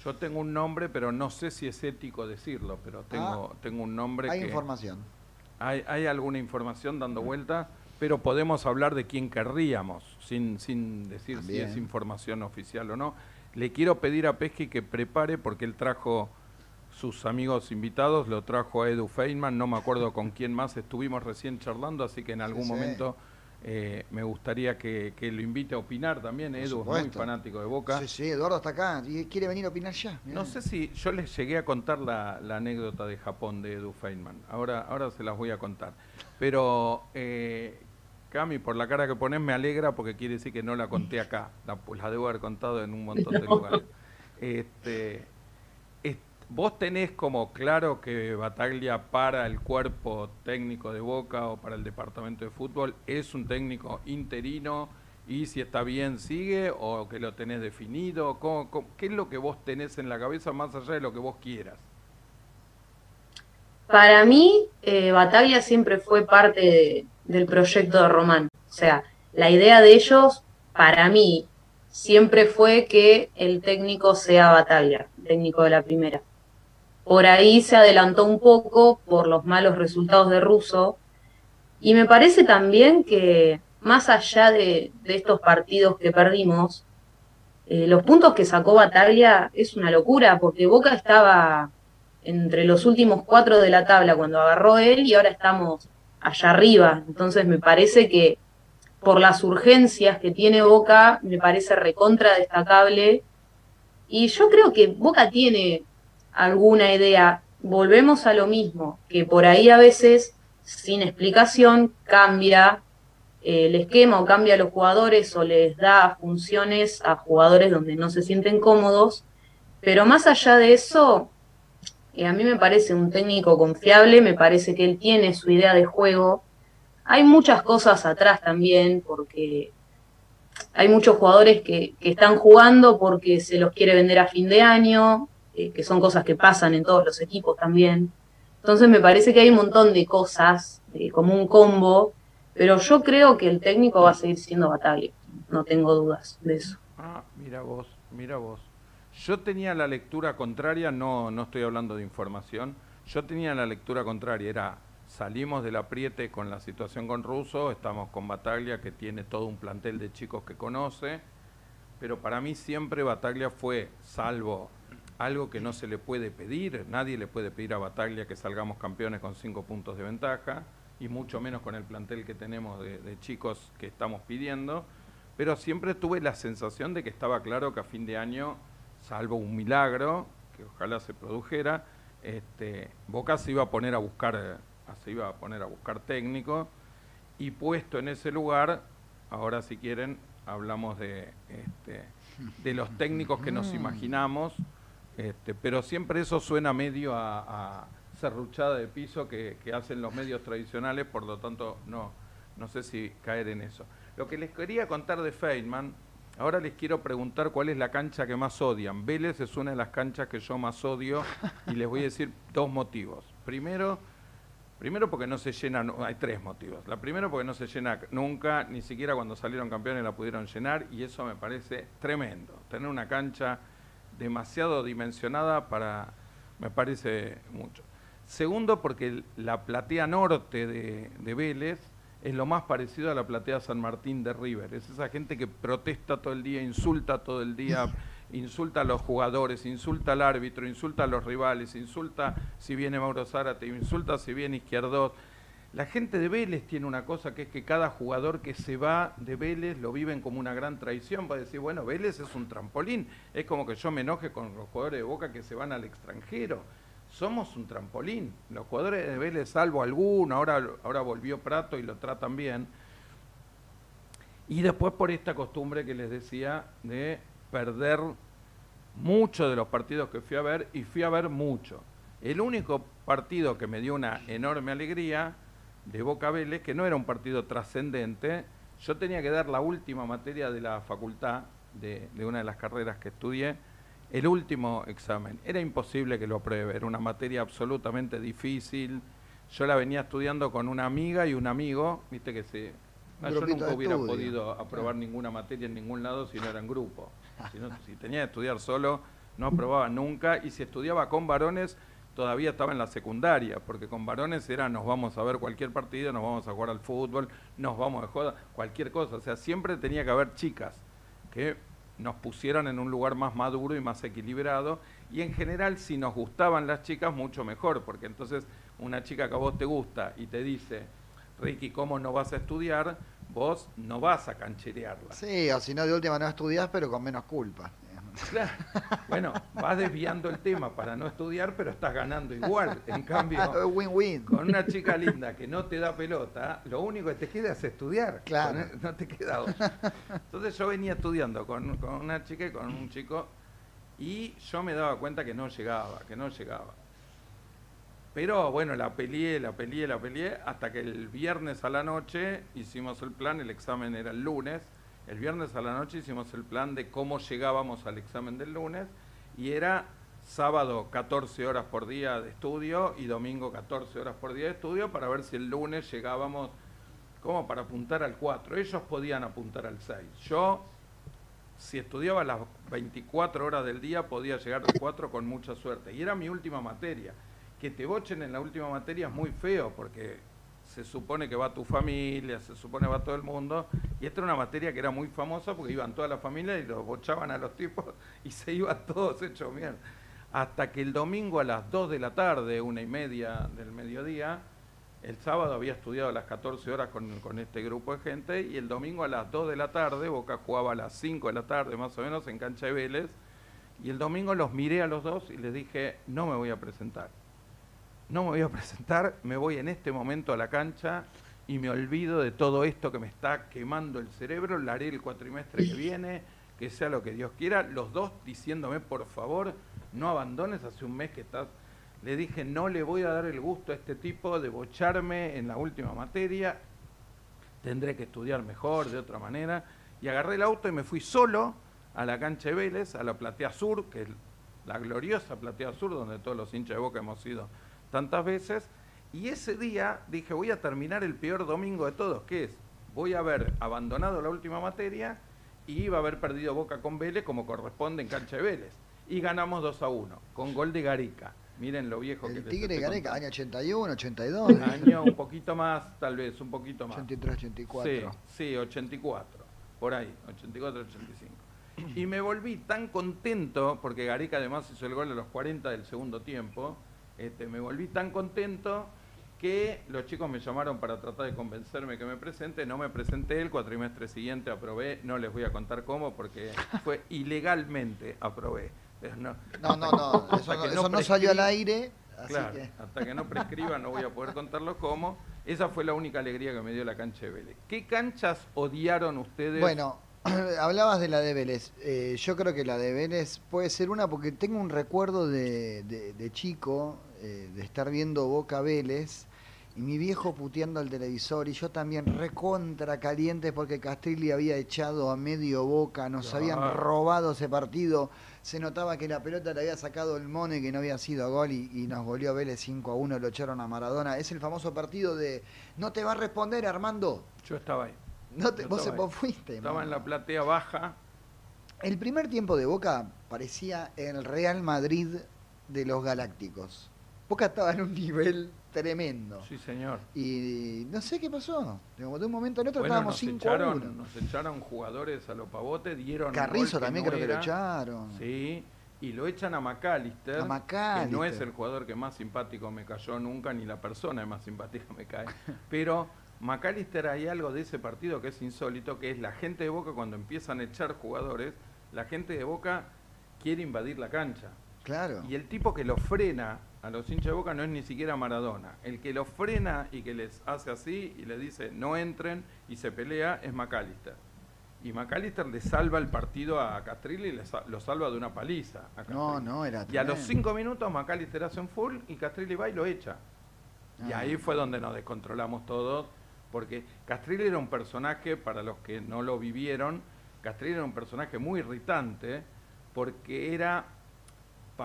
Yo tengo un nombre, pero no sé si es ético decirlo, pero tengo, ah, tengo un nombre hay información. Hay, hay alguna información dando vuelta, pero podemos hablar de quién querríamos, sin, sin decir si es información oficial o no. Le quiero pedir a Pesky que prepare, porque él trajo sus amigos invitados, lo trajo a Edu Feynman, no me acuerdo con quién más estuvimos recién charlando, así que en algún momento eh, me gustaría que, lo invite a opinar también. Edu es muy fanático de Boca. Sí, sí, Eduardo está acá y quiere venir a opinar ya. No sé si yo les llegué a contar la, anécdota de Japón de Edu Feynman, ahora, ahora se las voy a contar. Pero, eh, Cami, por la cara que pones me alegra porque quiere decir que no la conté acá, la, la debo haber contado en un montón de lugares. Este, ¿Vos tenés como claro que Bataglia para el cuerpo técnico de Boca o para el departamento de fútbol es un técnico interino y si está bien sigue o que lo tenés definido? qué es lo que vos tenés en la cabeza más allá de lo que vos quieras? Para mí, eh, Bataglia siempre fue parte del proyecto de Román. O sea, la idea de ellos, para mí, siempre fue que el técnico sea Bataglia, técnico de la primera. Por ahí se adelantó un poco por los malos resultados de Russo. Y me parece también que más allá de, estos partidos que perdimos, eh, los puntos que sacó Bataglia es una locura, porque Boca estaba entre los últimos cuatro de la tabla cuando agarró él y ahora estamos allá arriba. Entonces me parece que por las urgencias que tiene Boca, me parece recontra destacable. Y yo creo que Boca tiene alguna idea, volvemos a lo mismo, que por ahí a veces, sin explicación, cambia eh, el esquema o cambia a los jugadores o les da funciones a jugadores donde no se sienten cómodos. Pero más allá de eso, eh, a mí me parece un técnico confiable, me parece que él tiene su idea de juego. Hay muchas cosas atrás también, porque hay muchos jugadores que, que están jugando porque se los quiere vender a fin de año, eh, que son cosas que pasan en todos los equipos también. Entonces me parece que hay un montón de cosas, como un combo, pero yo creo que el técnico va a seguir siendo Bataglia, no tengo dudas de eso. Ah, mira vos, mira vos. Yo tenía la lectura contraria, no, no estoy hablando de información, Yo tenía la lectura contraria, era salimos del apriete con la situación con Russo, estamos con Bataglia que tiene todo un plantel de chicos que conoce, pero para mí siempre Bataglia fue, salvo algo que no se le puede pedir, nadie le puede pedir a Bataglia que salgamos campeones con cinco puntos de ventaja, y mucho menos con el plantel que tenemos de, de chicos que estamos pidiendo, pero siempre tuve la sensación de que estaba claro que a fin de año, salvo un milagro, que ojalá se produjera, este, Boca se iba a poner a buscar, eh, se iba a poner a buscar técnico. Y puesto en ese lugar, ahora si quieren hablamos de, este, de los técnicos que nos imaginamos, este, pero siempre eso suena medio a, a serruchada de piso que, que, hacen los medios tradicionales, por lo tanto no, no sé si caer en eso. Lo que les quería contar de Feynman, Ahora les quiero preguntar cuál es la cancha que más odian. Vélez es una de las canchas que yo más odio y les voy a decir dos motivos. Primero, primero porque no se llena, hay tres motivos. La primera porque no se llena nunca, ni siquiera cuando salieron campeones la pudieron llenar y eso me parece tremendo. Tener una cancha demasiado dimensionada para, me parece mucho. Segundo porque la platea norte de, de Vélez es lo más parecido a la platea San Martín de River. Es esa gente que protesta todo el día, insulta todo el día, insulta a los jugadores, insulta al árbitro, insulta a los rivales, insulta si viene Mauro Zárate, insulta si viene Izquierdos. La gente de Vélez tiene una cosa que es que cada jugador que se va de Vélez lo viven como una gran traición para decir, bueno, Vélez es un trampolín. Es como que yo me enoje con los jugadores de Boca que se van al extranjero somos un trampolín. Los jugadores de Vélez, salvo alguno, ahora, ahora volvió Prato y lo tratan bien. Y después por esta costumbre que les decía de perder muchos de los partidos que fui a ver, y fui a ver mucho. El único partido que me dio una enorme alegría de Boca Vélez, que no era un partido trascendente, yo tenía que dar la última materia de la facultad, de, de una de las carreras que estudié, el último examen. Era imposible que lo apruebe, era una materia absolutamente difícil. Yo la venía estudiando con una amiga y un amigo, viste que se... yo nunca hubiera podido aprobar ninguna materia en ningún lado si no era en grupo. Si, si tenía que estudiar solo, no aprobaba nunca. Y si estudiaba con varones, todavía estaba en la secundaria, porque con varones era nos vamos a ver cualquier partido, nos vamos a jugar al fútbol, nos vamos a joda, cualquier cosa. O sea, siempre tenía que haber chicas que nos pusieran en un lugar más maduro y más equilibrado. Y en general, si nos gustaban las chicas, mucho mejor, porque entonces una chica que a vos te gusta y te dice, Ricky, ¿cómo no vas a estudiar? Vos no vas a cancherearla. Sí, o si no, de última no estudiás, pero con menos culpa. Claro. Bueno, vas desviando el tema para no estudiar, pero estás ganando igual. En cambio, win-win. con una chica linda que no te da pelota, lo único que te queda es estudiar. Claro. No te queda otra. Entonces yo venía estudiando con, con una chica y con un chico y yo me daba cuenta que no llegaba, que no llegaba. Pero bueno, la peleé, la peleé, la peleé, hasta que el viernes a la noche hicimos el plan, el examen era el lunes, el viernes a la noche hicimos el plan de cómo llegábamos al examen del lunes y era sábado 14 horas por día de estudio y domingo 14 horas por día de estudio para ver si el lunes llegábamos como para apuntar al 4. Ellos podían apuntar al 6. Yo, si estudiaba las 24 horas del día, podía llegar al 4 con mucha suerte. Y era mi última materia. Que te bochen en la última materia es muy feo porque se supone que va tu familia, se supone que va todo el mundo, y esta era una materia que era muy famosa porque iban toda la familia y los bochaban a los tipos y se iban todos hechos mierda. Hasta que el domingo a las 2 de la tarde, una y media del mediodía, el sábado había estudiado a las 14 horas con, con, este grupo de gente y el domingo a las 2 de la tarde, Boca jugaba a las 5 de la tarde más o menos en cancha de Vélez, y el domingo los miré a los dos y les dije, no me voy a presentar no me voy a presentar, me voy en este momento a la cancha y me olvido de todo esto que me está quemando el cerebro, la haré el cuatrimestre que viene, que sea lo que Dios quiera, los dos diciéndome, por favor, no abandones, hace un mes que estás... Le dije, no le voy a dar el gusto a este tipo de bocharme en la última materia, tendré que estudiar mejor, de otra manera, y agarré el auto y me fui solo a la cancha de Vélez, a la Platea Sur, que es la gloriosa Platea Sur, donde todos los hinchas de Boca hemos ido tantas veces. Y ese día dije, voy a terminar el peor domingo de todos, que es, voy a haber abandonado la última materia y iba a haber perdido Boca con Vélez como corresponde en cancha de Vélez. Y ganamos 2 a 1, con gol de Garica. Miren lo viejo el que les Tigre estoy Gareca, año 81, 82. Año un poquito más, tal vez, un poquito más. 83, 84. Sí, sí, 84, por ahí, 84, 85. Y me volví tan contento, porque Gareca además hizo el gol a los 40 del segundo tiempo, este, me volví tan contento que los chicos me llamaron para tratar de convencerme que me presente, no me presenté, el cuatrimestre siguiente aprobé, no les voy a contar cómo, porque fue ilegalmente aprobé. Pero no, No, no, no, eso, no, eso no salió al aire, así Claro, que... hasta que no prescriba no voy a poder contarlo cómo. Esa fue la única alegría que me dio la cancha de Vélez. ¿Qué canchas odiaron ustedes? Bueno, hablabas de la de Vélez. Eh, yo creo que la de Vélez puede ser una porque tengo un recuerdo de, de- de chico, eh, de estar viendo Boca Vélez y mi viejo puteando al televisor y yo también recontra caliente porque Castrilli había echado a medio Boca, nos Claro. habían robado ese partido. Se notaba que la pelota le había sacado el mono y que no había sido gol y, y nos goleó Vélez 5 a 1, lo echaron a Maradona. Es el famoso partido de no te va a responder Armando. Yo estaba ahí. No te, vos, estaba vos ahí. fuiste. Estaba en la platea baja. El primer tiempo de Boca parecía el Real Madrid de los Galácticos. Boca estaba en un nivel tremendo. Sí, señor. Y no sé qué pasó. De un momento al otro Bueno, estábamos nos 5 a 1. echaron, nos echaron jugadores a los pavotes, dieron Carrizo también no creo que lo echaron. Sí, y lo echan a McAllister, A que no McAllister. es el jugador que más simpático me cayó nunca, ni la persona que más simpática me cae. Pero McAllister hay algo de ese partido que es insólito, que es la gente de Boca cuando empiezan a echar jugadores, la gente de Boca quiere invadir la cancha. Claro. Y el tipo que lo frena a los hinchas de Boca no es ni siquiera Maradona. El que lo frena y que les hace así y les dice no entren y se pelea es McAllister. Y McAllister le salva el partido a Castrilli y le sa- lo salva de una paliza. a No, no, era Y a los cinco minutos McAllister hace un full y Castrilli va y lo echa. Y Ah. ahí fue donde nos descontrolamos todos, porque Castrilli era un personaje, para los que no lo vivieron, Castrilli era un personaje muy irritante, porque era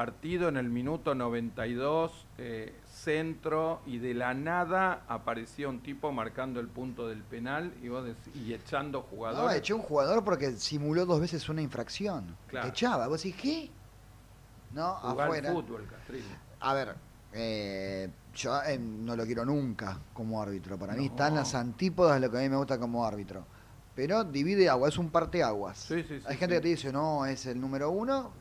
partido en el minuto 92, eh, centro, y de la nada aparecía un tipo marcando el punto del penal y, vos dec- y echando No, jugadores. echó un jugador porque simuló dos veces una infracción. Claro. Echaba. Vos decís, ¿qué? No, jugar afuera. fútbol. A ver, eh, yo eh, no lo quiero nunca como árbitro. Para mí No. están las antípodas de lo que a mí me gusta como árbitro. Pero divide agua, es un parteaguas. Sí, sí, sí, Hay gente que te dice, no, es el número uno.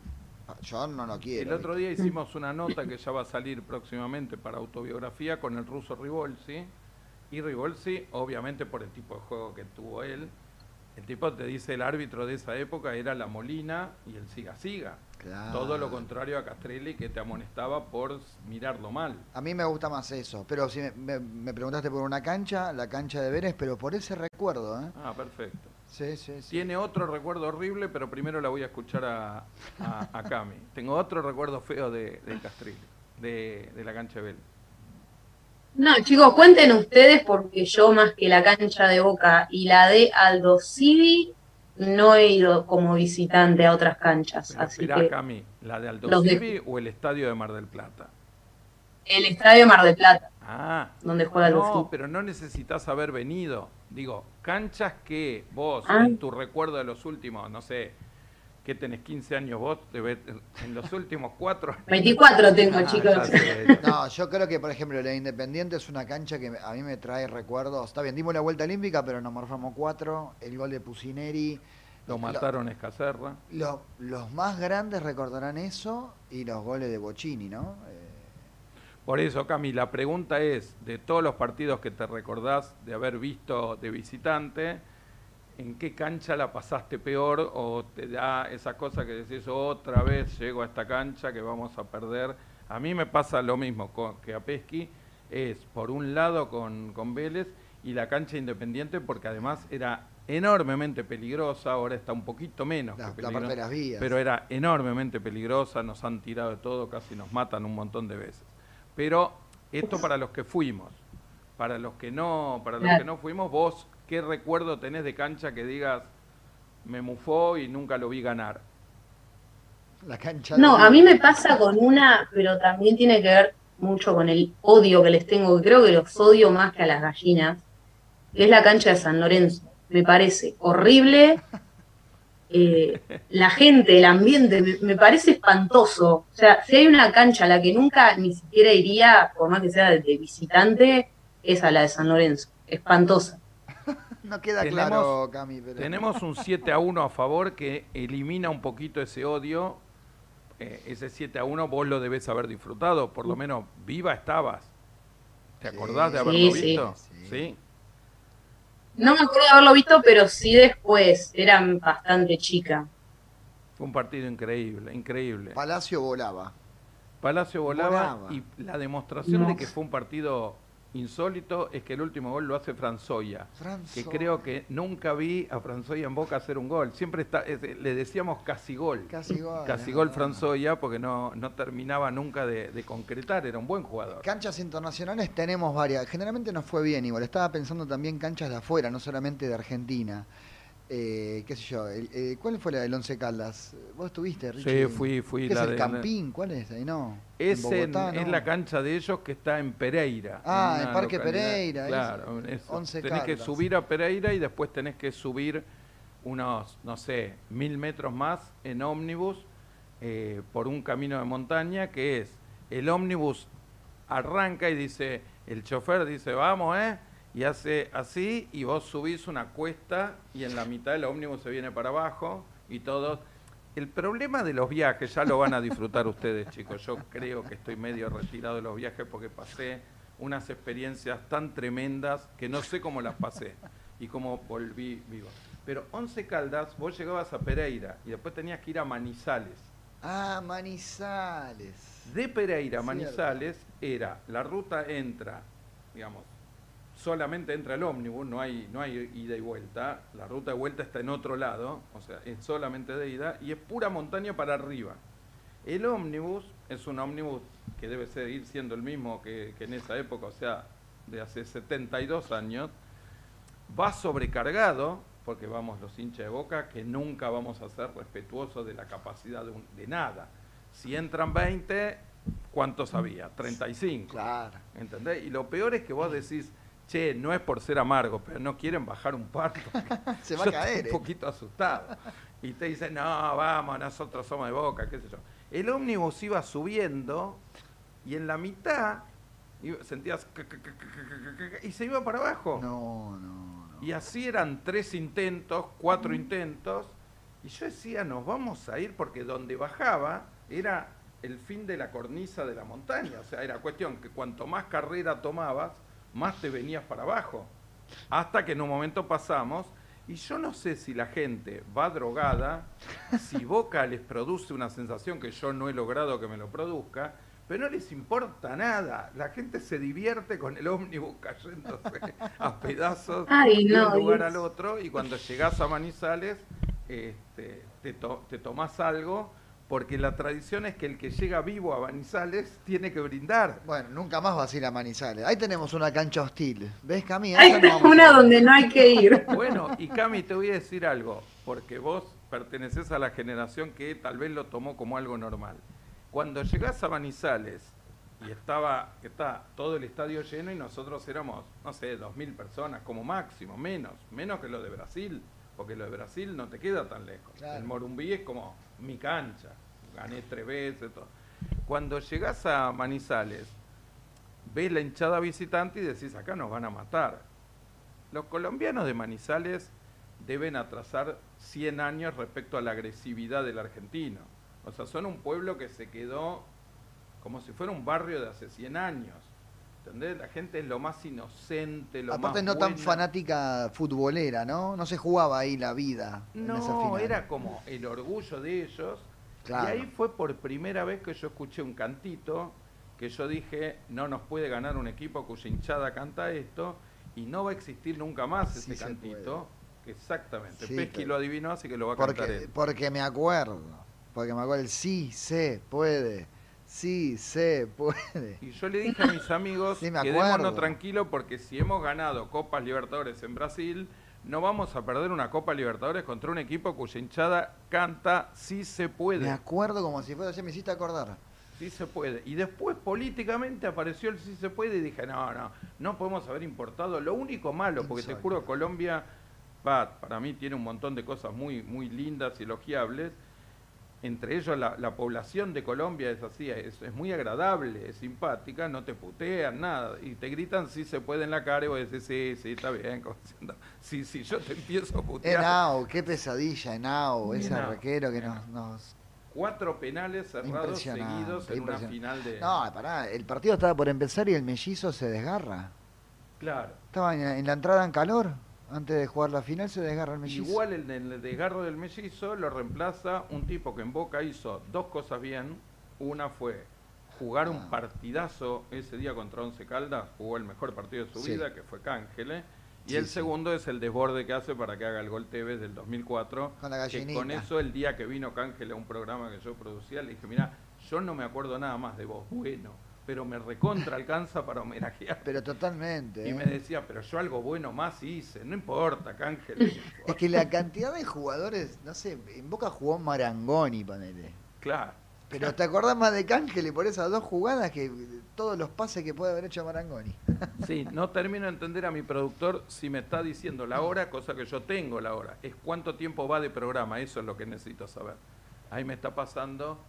Yo no lo quiero. El otro día hicimos una nota que ya va a salir próximamente para autobiografía con el ruso Rivolsi. Y Rivolsi, obviamente por el tipo de juego que tuvo él, el tipo te dice el árbitro de esa época era la Molina y el Siga Siga. Claro. Todo lo contrario a Castrelli que te amonestaba por mirarlo mal. A mí me gusta más eso. Pero si me, me- me preguntaste por una cancha, la cancha de Vélez, pero por ese recuerdo, ¿eh? Ah, perfecto. Sí, sí, sí. Tiene otro recuerdo horrible, pero primero la voy a escuchar a, a, a Cami. Tengo otro recuerdo feo de, de Castrilli, de, de la cancha de Bell. No, chicos, cuenten ustedes porque yo más que la cancha de Boca y la de Aldo Civi no he ido como visitante a otras canchas, Pero así esperá, que Cami, ¿la de Aldo de- Civi o el estadio de Mar del Plata? el Estadio Mar del Plata, Ah, donde juega Aldo no, Civi. pero no necesitas haber venido. Digo, canchas que vos, Ah. en tu recuerdo de los últimos, no sé, que tenés 15 años vos, en los últimos cuatro... 24 tengo, Ah, chicos. No, yo creo que, por ejemplo, la Independiente es una cancha que a mí me trae recuerdos. Está bien, dimos la vuelta olímpica, pero nos morfamos cuatro. El gol de Pusineri. Lo mataron a Escacerra. Lo- los más grandes recordarán eso y los goles de Bocini, ¿no? Eh, Por eso, Cami, la pregunta es, de todos los partidos que te recordás de haber visto de visitante, ¿en qué cancha la pasaste peor o te da esa cosa que decís otra vez llego a esta cancha que vamos a perder? A mí me pasa lo mismo con, que a Pesqui, es por un lado con, con Vélez y la cancha independiente porque además era enormemente peligrosa, ahora está un poquito menos. la, que la parte de las vías. pero era enormemente peligrosa, nos han tirado de todo, casi nos matan un montón de veces. Pero esto para los que fuimos, para los que no, para los que no fuimos, vos qué recuerdo tenés de cancha que digas me mufó y nunca lo vi ganar. La cancha No, de- a mí me pasa con una, pero también tiene que ver mucho con el odio que les tengo, que creo que los odio más que a las gallinas, que es la cancha de San Lorenzo. Me parece horrible, eh, la gente, el ambiente, me, parece espantoso. O sea, si hay una cancha a la que nunca ni siquiera iría, por más que sea de, visitante, es a la de San Lorenzo. Espantosa. no queda claro, Cami. Tenemos un 7 a 1 a favor que elimina un poquito ese odio. Eh, ese 7 a 1 vos lo debes haber disfrutado, por lo menos viva estabas. ¿Te acordás de haberlo visto? sí. No me acuerdo de haberlo visto, pero sí después. Era bastante chica. Fue un partido increíble, increíble. Palacio volaba. Palacio volaba, y la demostración de que fue un partido insólito es que el último gol lo hace Franzoya, que creo que nunca vi a Franzoya en Boca hacer un gol. Siempre está, le decíamos casi gol. Casi gol. Casi gol Franzoya porque no, no terminaba nunca de, concretar, era un buen jugador. Canchas internacionales tenemos varias. Generalmente nos fue bien igual. Estaba pensando también canchas de afuera, no solamente de Argentina eh, qué sé yo, eh, ¿cuál fue la del Once Caldas? ¿Vos estuviste, Richie? Sí, fui, fui. ¿Qué es el Campín? ¿Cuál es? Ahí no. Es, en es la cancha de ellos que está en Pereira. Ah, en, Parque Pereira. Claro, tenés que subir a Pereira y después tenés que subir unos, no sé, mil metros más en ómnibus eh, por un camino de montaña que es, el ómnibus arranca y dice, el chofer dice, vamos, ¿eh? Y hace así y vos subís una cuesta y en la mitad el ómnibus se viene para abajo y todos... El problema de los viajes, ya lo van a disfrutar ustedes chicos, yo creo que estoy medio retirado de los viajes porque pasé unas experiencias tan tremendas que no sé cómo las pasé y cómo volví vivo. Pero Once Caldas, vos llegabas a Pereira y después tenías que ir a Manizales. Ah, Manizales. De Pereira a Manizales era, la ruta entra, digamos, solamente entra el ómnibus, no hay, no hay ida y vuelta, la ruta de vuelta está en otro lado, o sea, es solamente de ida y es pura montaña para arriba. El ómnibus es un ómnibus que debe seguir siendo el mismo que, en esa época, o sea, de hace 72 años, va sobrecargado, porque vamos los hinchas de boca, que nunca vamos a ser respetuosos de la capacidad de, de nada. Si entran 20, ¿cuántos había? 35. Claro. ¿Entendés? Y lo peor es que vos decís, che, no es por ser amargo, pero no quieren bajar un parto. Se va a caer. Estoy un eh. poquito asustado. Y te dicen, no, vamos, nosotros somos de boca, qué sé yo. El ómnibus iba subiendo y en la mitad sentías y se iba para abajo. No, no, no. Y así eran tres intentos, cuatro intentos. Y yo decía, nos vamos a ir porque donde bajaba era el fin de la cornisa de la montaña. O sea, era cuestión que cuanto más carrera tomabas, más te venías para abajo. Hasta que en un momento pasamos, y yo no sé si la gente va drogada, si Boca les produce una sensación que yo no he logrado que me lo produzca, pero no les importa nada. La gente se divierte con el ómnibus cayéndose a pedazos de un lugar al otro, y cuando llegás a Manizales, este, te, te tomás algo porque la tradición es que el que llega vivo a Manizales tiene que brindar. Bueno, nunca más vas a ir a Manizales. Ahí tenemos una cancha hostil. ¿Ves, Cami? Hay una donde no hay que ir. Bueno, y Cami, te voy a decir algo, porque vos perteneces a la generación que tal vez lo tomó como algo normal. Cuando llegás a Manizales y estaba está todo el estadio lleno y nosotros éramos, no sé, dos mil personas como máximo, menos, menos que lo de Brasil, porque lo de Brasil no te queda tan lejos. El Morumbí es como mi cancha, gané tres veces, todo. Cuando llegás a Manizales, ves la hinchada visitante y decís, acá nos van a matar. Los colombianos de Manizales deben atrasar 100 años respecto a la agresividad del argentino. O sea, son un pueblo que se quedó como si fuera un barrio de hace 100 años. ¿Entendés? La gente es lo más inocente, lo Aparte no tan fanática futbolera, ¿no? No se jugaba ahí la vida. No, era como el orgullo de ellos. Y ahí fue por primera vez que yo escuché un cantito que yo dije, no nos puede ganar un equipo cuya hinchada canta esto y no va a existir nunca más ese cantito. Exactamente. Pesqui lo adivinó, así que lo va a porque, cantar él. Porque me acuerdo. Porque me acuerdo el sí se puede. Sí, se puede. Y yo le dije a mis amigos, sí, quedémonos tranquilos porque si hemos ganado Copas Libertadores en Brasil, no vamos a perder una Copa Libertadores contra un equipo cuya hinchada canta sí se puede. Me acuerdo como si fuera así, me hiciste acordar. Sí se puede. Y después políticamente apareció el sí se puede y dije, no, no, no podemos haber importado. Lo único malo, porque te juro, Colombia para mí tiene un montón de cosas muy, muy lindas y elogiables. Entre ellos la, población de Colombia es así, es, muy agradable, es simpática, no te putean, nada, y te gritan si se puede en la cara y vos decís, sí, sí, está bien, sí, sí, yo te empiezo a putear. Enao, qué pesadilla, Enao, ese arquero que nos, Cuatro penales cerrados seguidos en una final de... No, pará, el partido estaba por empezar y el mellizo se desgarra. Claro. Estaba en la entrada en calor antes de jugar la final se desgarra el mellizo. Igual el, el desgarro del mellizo lo reemplaza un tipo que en Boca hizo dos cosas bien. Una fue jugar un ah. partidazo ese día contra Once Caldas, jugó el mejor partido de su vida, que fue Cángele. Y el segundo es el desborde que hace para que haga el gol TV del 2004. Con la que con eso, el día que vino Cángele a un programa que yo producía, le dije, mira, yo no me acuerdo nada más de vos, bueno pero me recontra alcanza para homenajear. Pero totalmente. Y me ¿eh? decía, pero yo algo bueno más hice, no importa, Cángel. es que la cantidad de jugadores, no sé, en Boca jugó Marangoni, ponele. Claro. Pero te acordás más de Cángel y por esas dos jugadas que todos los pases que puede haber hecho Marangoni. sí, no termino de entender a mi productor si me está diciendo la hora, cosa que yo tengo la hora. Es cuánto tiempo va de programa, eso es lo que necesito saber. Ahí me está pasando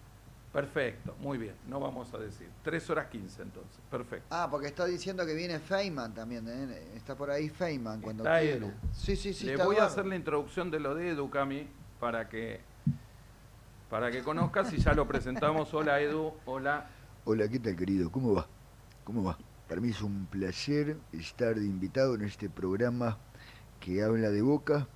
Perfecto, muy bien, no vamos a decir. Tres horas quince entonces, perfecto. Ah, porque está diciendo que viene Feynman también, ¿eh? está por ahí Feynman cuando está Edu. Sí, sí, sí. Le voy a hacer la introducción de lo de Edu, Cami, para que, para que conozcas y ya lo presentamos. Hola Edu, hola. Hola, ¿qué tal querido? ¿Cómo va? ¿Cómo va? Para mí es un placer estar de invitado en este programa que habla de Boca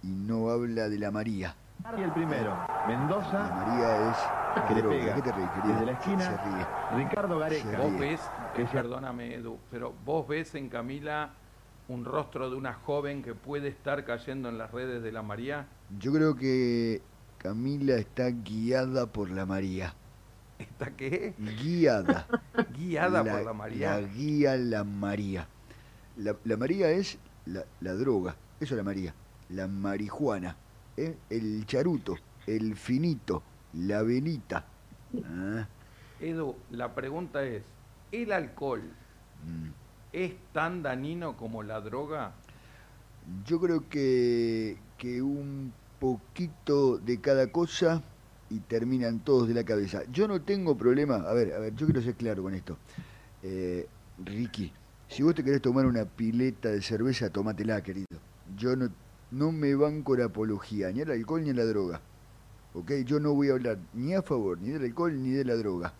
y no habla de la María. Y el primero, Mendoza. La María es que le pega. ¿Qué te ríes, Desde la esquina, Ricardo Gareca. Vos ves, perdóname Edu, pero vos ves en Camila un rostro de una joven que puede estar cayendo en las redes de la María. Yo creo que Camila está guiada por la María. ¿Está qué? Guiada. guiada por la María. La guía la María. La, María es la, la, droga, eso es la María. La marihuana, ¿eh? el charuto, el finito, la velita. Ah. Edu, la pregunta es, ¿el alcohol mm. es tan dañino como la droga? Yo creo que, que un poquito de cada cosa y terminan todos de la cabeza. Yo no tengo problema, a ver, a ver, yo quiero ser claro con esto. Eh, Ricky, si vos te querés tomar una pileta de cerveza, tómatela, querido. Yo no, no me banco la apología, ni el alcohol ni la droga. Yo no voy a hablar ni a favor ni del alcohol ni de la droga.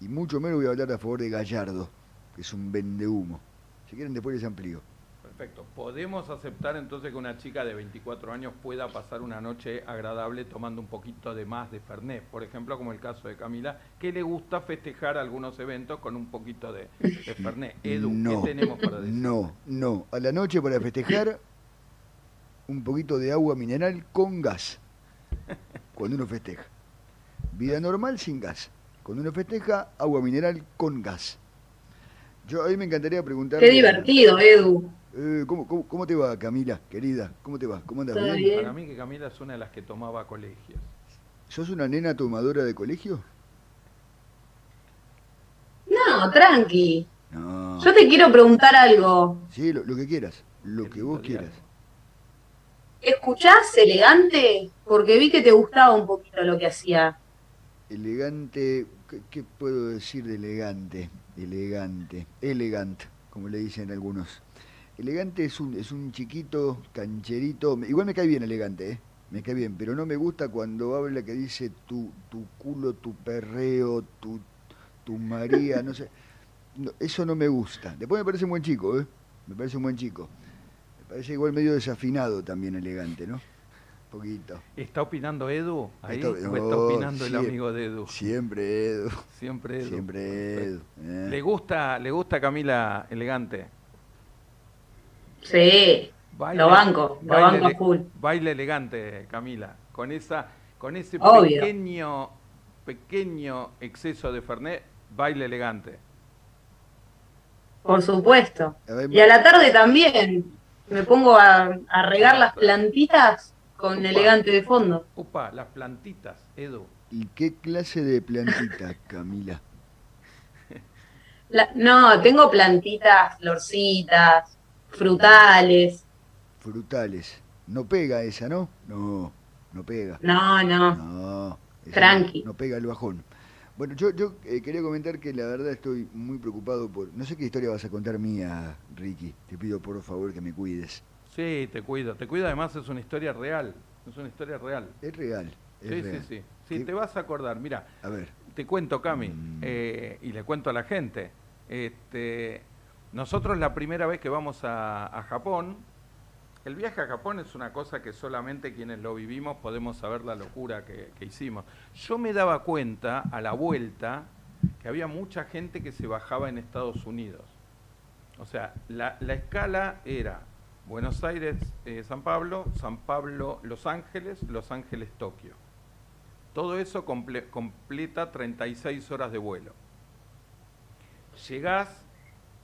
Y mucho menos voy a hablar a favor de Gallardo, que es un vendehumo. Si quieren después les amplío. Perfecto. ¿Podemos aceptar entonces que una chica de 24 años pueda pasar una noche agradable tomando un poquito de más de Fernet? Por ejemplo, como el caso de Camila, que le gusta festejar algunos eventos con un poquito de, Fernet. Edu, ¿qué tenemos para decir? No, no. A la noche para festejar, un poquito de agua mineral con gas cuando uno festeja. Vida normal sin gas. Cuando uno festeja, agua mineral con gas. Yo a mí me encantaría preguntar. Qué divertido, Edu. Eh, ¿cómo, te va, Camila, querida? ¿Cómo te va? ¿Cómo andas? ¿Bien? Para mí que Camila es una de las que tomaba colegios. ¿Sos una nena tomadora de colegio? No, tranqui. Yo te quiero preguntar algo. Sí, lo, que quieras, lo que vos quieras. ¿Escuchás elegante? Porque vi que te gustaba un poquito lo que hacía. Elegante, ¿qué, puedo decir de elegante? Elegante, elegante, como le dicen algunos. Elegante es un, es un chiquito cancherito, igual me cae bien elegante, ¿eh? me cae bien, pero no me gusta cuando habla que dice tu, tu culo, tu perreo, tu, tu María, no sé. eso no me gusta. Después me parece un buen chico, ¿eh? Me parece un buen chico. Parece igual medio desafinado también, elegante, ¿no? Poquito. ¿Está opinando Edu? Ahí está, está opinando el amigo de Edu. Siempre Edu. Siempre Edu. Siempre Edu. Eh. ¿Le gusta, le gusta Camila elegante? Sí. lo banco, lo banco full. Baile elegante, Camila. Con esa, con ese pequeño, pequeño exceso de Fernet, baile elegante. Por supuesto. y a la tarde también me pongo a, regar las plantitas con elegante de fondo. Opa, las plantitas, Edu. ¿Y qué clase de plantitas, Camila? no, tengo plantitas, florcitas, frutales. Frutales. No pega esa, ¿no? No, no pega. No, no. No. Tranqui. No, no pega el bajón. Bueno, yo, yo eh, quería comentar que la verdad estoy muy preocupado por... No sé qué historia vas a contar mía, Ricky. Te pido por favor que me cuides. Sí, te cuido. Te cuido, además es una historia real. Es una historia real. Es real. Es Sí, real. sí, sí. Sí, ¿Qué? te vas a acordar. Mira, A ver. te cuento, Cami, Mm. eh, y le cuento a la gente. Este, nosotros la primera vez que vamos a, a Japón, el viaje a Japón es una cosa que solamente quienes lo vivimos podemos saber la locura que, hicimos. Yo me daba cuenta a la vuelta que había mucha gente que se bajaba en Estados Unidos. O sea, la, la escala era Buenos Aires, eh, San Pablo, San Pablo, Los Ángeles, Los Ángeles, Tokio. Todo eso comple- completa 36 horas de vuelo. Llegás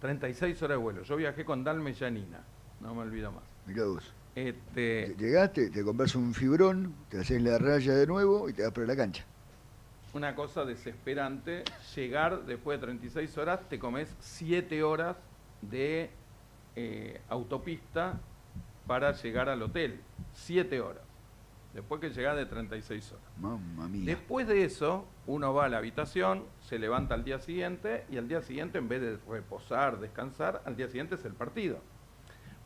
36 horas de vuelo. Yo viajé con Dalme Yanina, no me olvido más. Mirá vos. Este, Llegaste, te compras un fibrón, te haces la raya de nuevo y te vas para la cancha. una cosa desesperante, llegar después de 36 horas, te comes 7 horas de eh, autopista para llegar al hotel. 7 horas. Después que llegás de 36 horas. Mamma mía. Después de eso, uno va a la habitación, se levanta al día siguiente y al día siguiente, en vez de reposar, descansar, al día siguiente es el partido.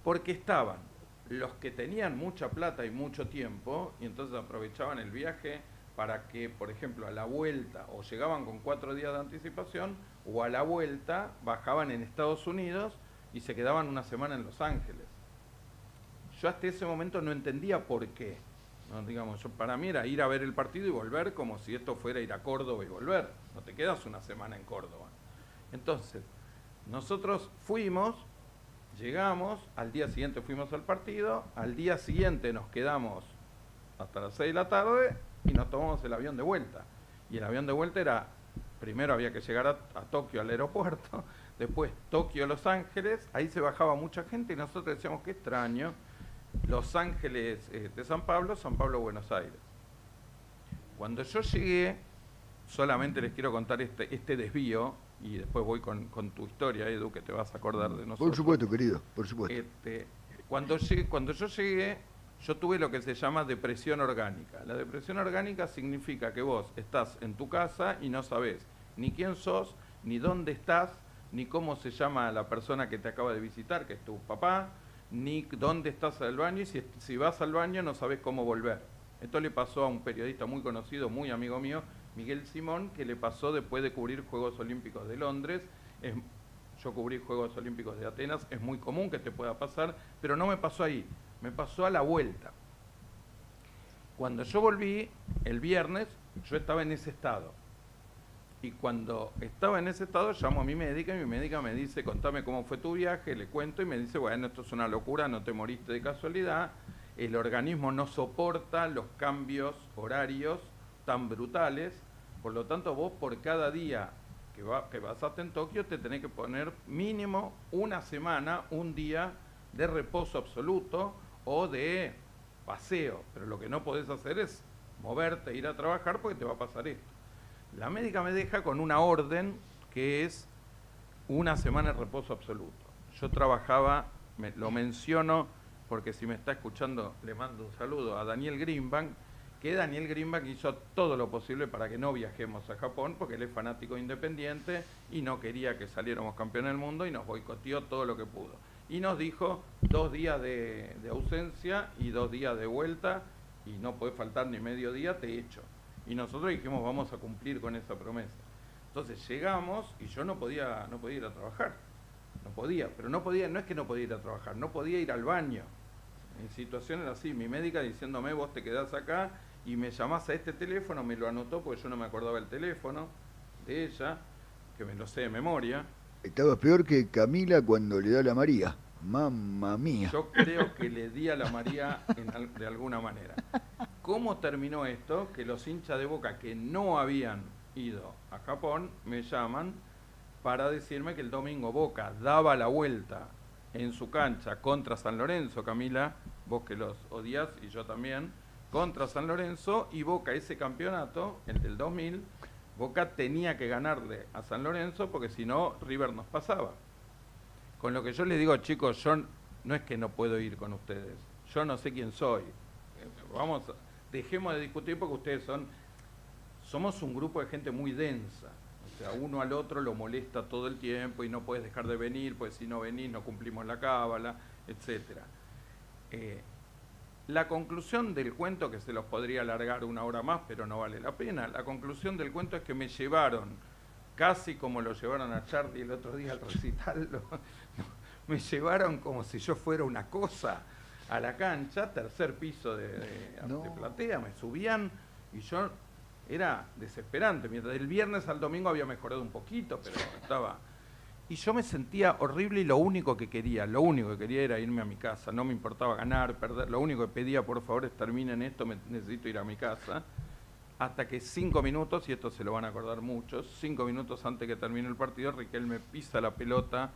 Porque estaban los que tenían mucha plata y mucho tiempo y entonces aprovechaban el viaje para que, por ejemplo, a la vuelta o llegaban con cuatro días de anticipación o a la vuelta bajaban en Estados Unidos y se quedaban una semana en Los Ángeles. Yo hasta ese momento no entendía por qué. ¿no? Digamos, yo, para mí era ir a ver el partido y volver como si esto fuera ir a Córdoba y volver. No te quedas una semana en Córdoba. Entonces, nosotros fuimos, llegamos, al día siguiente fuimos al partido, al día siguiente nos quedamos hasta las 6 de la tarde y nos tomamos el avión de vuelta. Y el avión de vuelta era, primero había que llegar a, Tokio al aeropuerto, después Tokio, Los Ángeles, ahí se bajaba mucha gente y nosotros decíamos, qué extraño, Los Ángeles eh, de San Pablo, San Pablo, Buenos Aires. Cuando yo llegué, solamente les quiero contar este, este desvío y después voy con, con tu historia, Edu, que te vas a acordar de nosotros. Por supuesto, querido, por supuesto. Este, cuando, llegué- cuando yo llegué, yo tuve lo que se llama depresión orgánica. La depresión orgánica significa que vos estás en tu casa y no sabés ni quién sos, ni dónde estás, ni cómo se llama la persona que te acaba de visitar, que es tu papá, ni dónde estás al baño, y si, si vas al baño no sabés cómo volver. Esto le pasó a un periodista muy conocido, muy amigo mío, Miguel Simón, que le pasó después de cubrir Juegos Olímpicos de Londres. Es- yo cubrí Juegos Olímpicos de Atenas, es muy común que te pueda pasar, pero no me pasó ahí, me pasó a la vuelta. Cuando yo volví el viernes, yo estaba en ese estado. Y cuando estaba en ese estado, llamo a mi médica y mi médica me dice, contame cómo fue tu viaje, le cuento y me dice, bueno, esto es una locura, no te moriste de casualidad, el organismo no soporta los cambios horarios tan brutales, por lo tanto vos por cada día que, va, que pasaste en Tokio te tenés que poner mínimo una semana, un día de reposo absoluto o de paseo, pero lo que no podés hacer es moverte, ir a trabajar porque te va a pasar esto. La médica me deja con una orden que es una semana de reposo absoluto. Yo trabajaba, lo menciono porque si me está escuchando le mando un saludo a Daniel Greenbank, que Daniel Greenbank hizo todo lo posible para que no viajemos a Japón, porque él es fanático independiente y no quería que saliéramos campeón del mundo y nos boicoteó todo lo que pudo. Y nos dijo dos días de, ausencia y dos días de vuelta y no puede faltar ni medio día, te echo. Y nosotros dijimos vamos a cumplir con esa promesa. Entonces llegamos y yo no podía, no podía ir a trabajar. No podía, pero no podía, no es que no podía ir a trabajar, no podía ir al baño. En situaciones así, mi médica diciéndome vos te quedás acá y me llamás a este teléfono, me lo anotó porque yo no me acordaba el teléfono de ella, que me lo sé de memoria. Estabas peor que Camila cuando le da la María. Mamma mía. Yo creo que le di a la María en al- de alguna manera. ¿Cómo terminó esto? Que los hinchas de Boca que no habían ido a Japón me llaman para decirme que el domingo Boca daba la vuelta en su cancha contra San Lorenzo, Camila, vos que los odias y yo también, contra San Lorenzo y Boca ese campeonato, el del 2000, Boca tenía que ganarle a San Lorenzo porque si no River nos pasaba. Con lo que yo les digo, chicos, yo no es que no puedo ir con ustedes. yo no sé quién soy. Vamos, dejemos de discutir porque ustedes son, somos un grupo de gente muy densa. O sea, uno al otro lo molesta todo el tiempo y no puedes dejar de venir, pues si no venís no cumplimos la cábala, etcétera. Eh, la conclusión del cuento, que se los podría alargar una hora más, pero no vale la pena, la conclusión del cuento es que me llevaron, casi como lo llevaron a Charlie el otro día al recital, me llevaron como si yo fuera una cosa a la cancha, tercer piso de, platea, me subían y yo era desesperante. Mientras el viernes al domingo había mejorado un poquito, pero estaba... Y yo me sentía horrible y lo único que quería, lo único que quería era irme a mi casa. No me importaba ganar, perder. Lo único que pedía, por favor, es terminen esto, me, necesito ir a mi casa. Hasta que cinco minutos, y esto se lo van a acordar muchos, cinco minutos antes que termine el partido, Riquelme pisa la pelota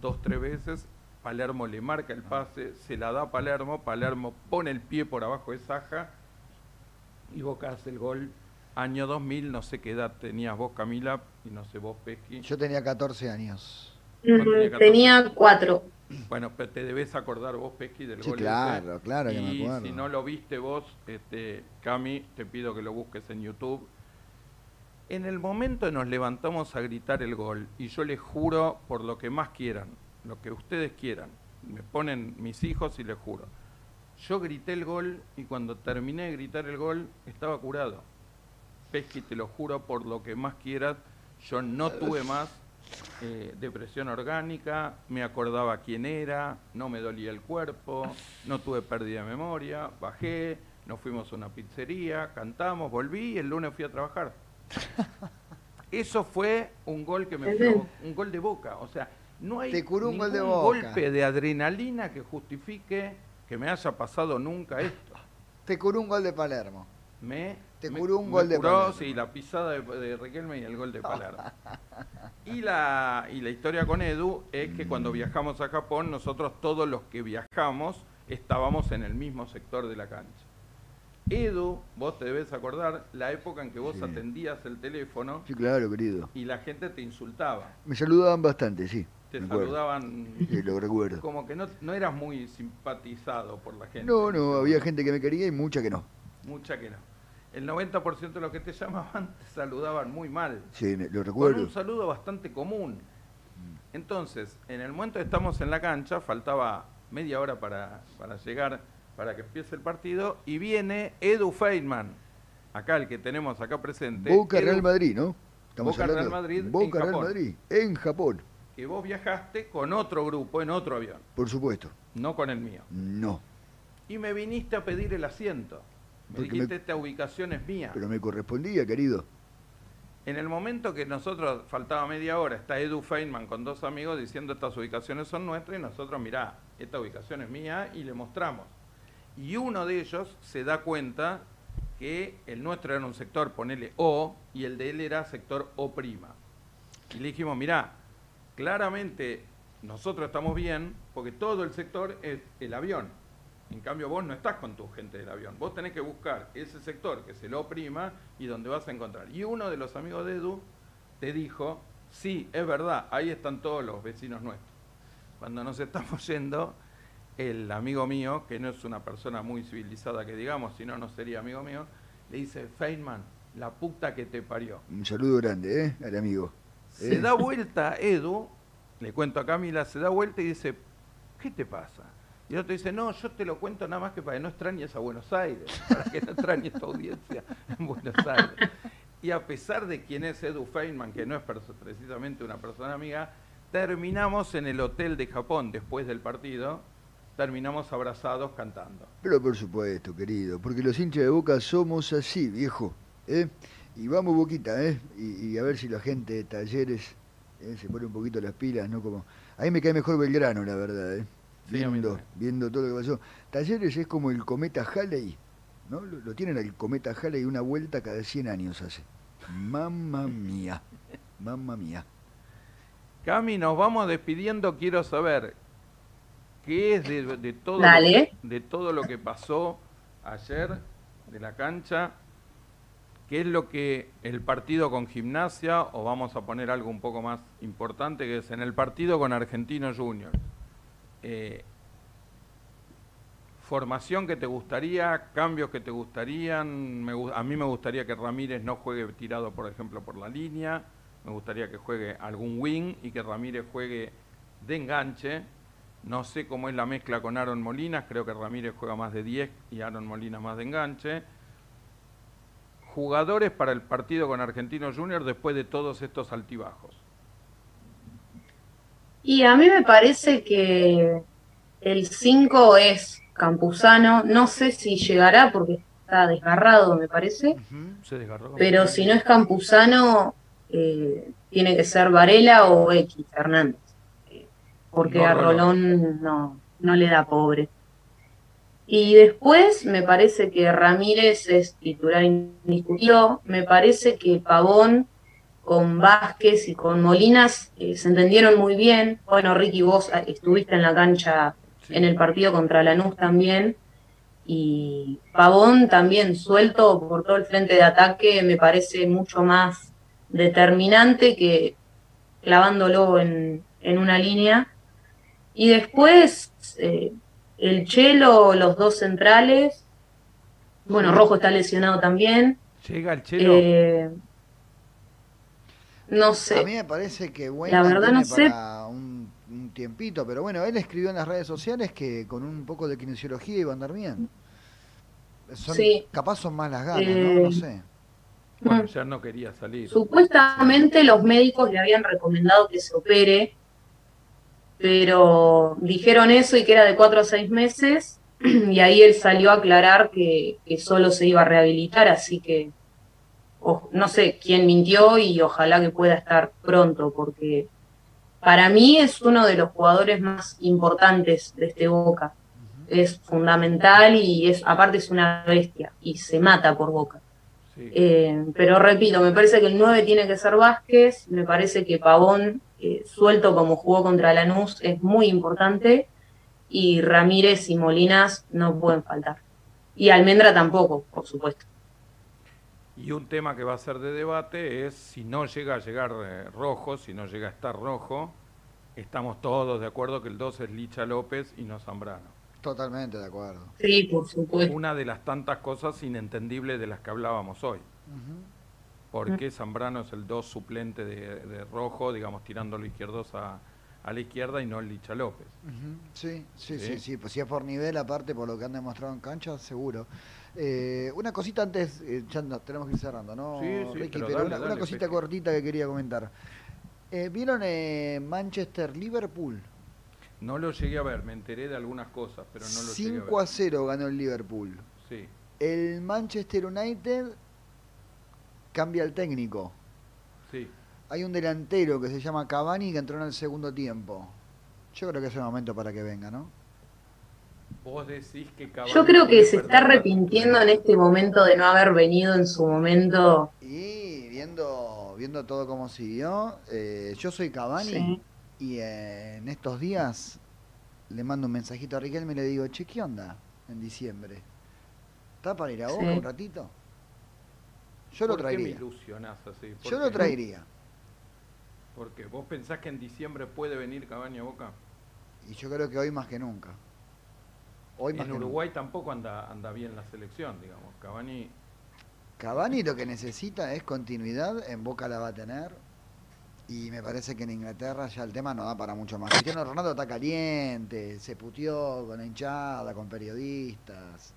dos, tres veces Palermo le marca el pase, se la da a Palermo, Palermo pone el pie por abajo de Saja y Boca hace el gol. Año 2000, no sé qué edad tenías vos, Camila, y no sé vos, Pesqui. Yo tenía 14 años. Tenía 4. Bueno, pero te debes acordar vos, Pesqui, del gol. Claro, claro, que me acuerdo. si no lo viste vos, este, Cami, te pido que lo busques en YouTube. En el momento nos levantamos a gritar el gol, y yo les juro, por lo que más quieran, lo que ustedes quieran. Me ponen mis hijos y les juro. Yo grité el gol y cuando terminé de gritar el gol estaba curado. Pesqui, te lo juro por lo que más quieras, yo no tuve más eh, depresión orgánica, me acordaba quién era, no me dolía el cuerpo, no tuve pérdida de memoria, bajé, nos fuimos a una pizzería, cantamos, volví y el lunes fui a trabajar. Eso fue un gol que me un gol de boca, o sea, no hay ningún golpe de adrenalina que justifique que me haya pasado nunca esto. Te curó un gol de Palermo. Me, te curó un gol de Palermo. Sí, la pisada de, Riquelme y el gol de Palermo. y, la, y la historia con Edu es que cuando viajamos a Japón, nosotros todos los que viajamos estábamos en el mismo sector de la cancha. Edu, vos te debes acordar la época en que vos atendías el teléfono. Sí, claro, querido. Y la gente te insultaba. Me saludaban bastante, sí te saludaban. lo recuerdo. Como que no, no eras muy simpatizado por la gente. No, no, había gente que me quería y mucha que no. Mucha que no. El 90% de los que te llamaban te saludaban muy mal. Sí, lo recuerdo. Con un saludo bastante común. Entonces, en el momento que estamos en la cancha, faltaba media hora para, para llegar, para que empiece el partido, y viene Edu Feynman, acá el que tenemos acá presente. Boca Real Madrid, ¿no? Estamos Boca Real Madrid. Boca Real Madrid, en Japón que vos viajaste con otro grupo en otro avión. Por supuesto. No con el mío. No. Y me viniste a pedir el asiento. Me dijiste, esta ubicación es mía. Pero me correspondía, querido. En el momento que nosotros, faltaba media hora, está Edu Feynman con dos amigos diciendo estas ubicaciones son nuestras y nosotros, mirá, esta ubicación es mía y le mostramos. Y uno de ellos se da cuenta que el nuestro era un sector, ponele O, y el de él era sector O'. Y le dijimos, mirá, claramente nosotros estamos bien porque todo el sector es el avión. En cambio, vos no estás con tu gente del avión. Vos tenés que buscar ese sector que se lo oprima y donde vas a encontrar. Y uno de los amigos de Edu te dijo, sí, es verdad, ahí están todos los vecinos nuestros. Cuando nos estamos yendo, el amigo mío, que no es una persona muy civilizada que digamos, si no, no sería amigo mío, le dice, Feynman, la puta que te parió. Un saludo grande, ¿eh? Al amigo. Se da vuelta Edu, le cuento a Camila, se da vuelta y dice, ¿qué te pasa? Y el otro dice, no, yo te lo cuento nada más que para que no extrañes a Buenos Aires, para que no extrañes tu audiencia en Buenos Aires. Y a pesar de quién es Edu Feynman, que no es precisamente una persona amiga, terminamos en el hotel de Japón después del partido, terminamos abrazados cantando. Pero por supuesto, querido, porque los hinchas de Boca somos así, viejo. ¿eh? Y vamos boquita, ¿eh? Y, a ver si la gente de talleres ¿eh? se pone un poquito las pilas, ¿no? Como... A mí me cae mejor Belgrano, la verdad, ¿eh? Viendo, viendo todo lo que pasó. Talleres es como el cometa Halley, ¿no? Lo, tienen el cometa Halley una vuelta cada 100 años hace. Mamma mía, mamma mía. Cami, nos vamos despidiendo. Quiero saber qué es de, de todo, de todo lo que pasó ayer de la cancha ¿Qué es lo que el partido con gimnasia, o vamos a poner algo un poco más importante, que es en el partido con Argentino Junior? Eh, Formación que te gustaría, cambios que te gustarían. a mí me gustaría que Ramírez no juegue tirado, por ejemplo, por la línea. Me gustaría que juegue algún wing y que Ramírez juegue de enganche. No sé cómo es la mezcla con Aaron Molinas. Creo que Ramírez juega más de 10 y Aaron Molinas más de enganche. Jugadores para el partido con Argentino Junior después de todos estos altibajos. Y a mí me parece que el 5 es Campuzano. No sé si llegará porque está desgarrado, me parece. Pero si no es Campuzano, eh, tiene que ser Varela o X Fernández. porque a Rolón no, no le da pobre. Y después me parece que Ramírez es titular indiscutido. Me parece que Pavón con Vázquez y con Molinas eh, se entendieron muy bien. Bueno, Ricky, vos ah, estuviste en la cancha en el partido contra Lanús también. Y Pavón también suelto por todo el frente de ataque me parece mucho más determinante que clavándolo en, en una línea. Y después eh, el Chelo, los dos centrales. Bueno, Rojo está lesionado también. Llega el Chelo. Eh, no sé. A mí me parece que bueno, la verdad no sé. Un, tiempito, pero bueno, él escribió en las redes sociales que con un poco de kinesiología iba a andar bien. sí. Capaz son más las ganas, ¿no? No eh, sé. Bueno, ya no quería salir. Supuestamente los médicos le habían recomendado que se opere, pero dijeron eso y que era de cuatro a seis meses, y ahí él salió a aclarar que, que solo se iba a rehabilitar, así que no sé quién mintió y ojalá que pueda estar pronto, porque para mí es uno de los jugadores más importantes de este Boca. Es fundamental y es aparte es una bestia y se mata por Boca. Eh, pero repito, me parece que el 9 tiene que ser Vázquez, me parece que Pavón, eh, suelto como jugó contra Lanús, es muy importante y Ramírez y Molinas no pueden faltar. Y Almendra tampoco, por supuesto. Y un tema que va a ser de debate es si no llega a llegar eh, rojo, si no llega a estar rojo, estamos todos de acuerdo que el 2 es Licha López y no Zambrano. Totalmente de acuerdo. Sí, por supuesto. Una de las tantas cosas inentendibles de las que hablábamos hoy. ¿Por qué Zambrano es el 2 suplente de, rojo, digamos, tirándolo izquierdos a, a la izquierda y no el Licha López? sí, sí, sí, sí, Pues si es por nivel, aparte por lo que han demostrado en cancha, seguro. Eh, una cosita antes, eh, ya tenemos que ir cerrando, ¿no, Ricky? Pero, una, cosita cortita que quería comentar. Eh, ¿Vieron Manchester-Liverpool? No lo llegué a ver, me enteré de algunas cosas, pero no lo 5 llegué a ver. a 0 ganó el Liverpool. Sí. El Manchester United cambia el técnico. Sí. Hay un delantero que se llama Cavani que entró en el segundo tiempo. Yo creo que es el momento para que venga, ¿no? Yo creo que se está arrepintiendo en este momento de no haber venido en su momento. Y viendo, viendo todo cómo siguió, eh, yo soy Cavani y en estos días le mando un mensajito a Riquelme y le digo, che, ¿qué onda en diciembre? ¿Está para ir a Boca un ratito? Yo lo traería. Yo lo traería. Porque vos pensás que en diciembre puede venir Cavani a Boca. Y yo creo que hoy más que nunca en Uruguay tampoco anda, anda bien la selección, digamos. Cavani. Cavani lo que necesita es continuidad, en Boca la va a tener. Y me parece que en Inglaterra ya el tema no da para mucho más. Cristiano Ronaldo está caliente, se putió con la hinchada, con periodistas.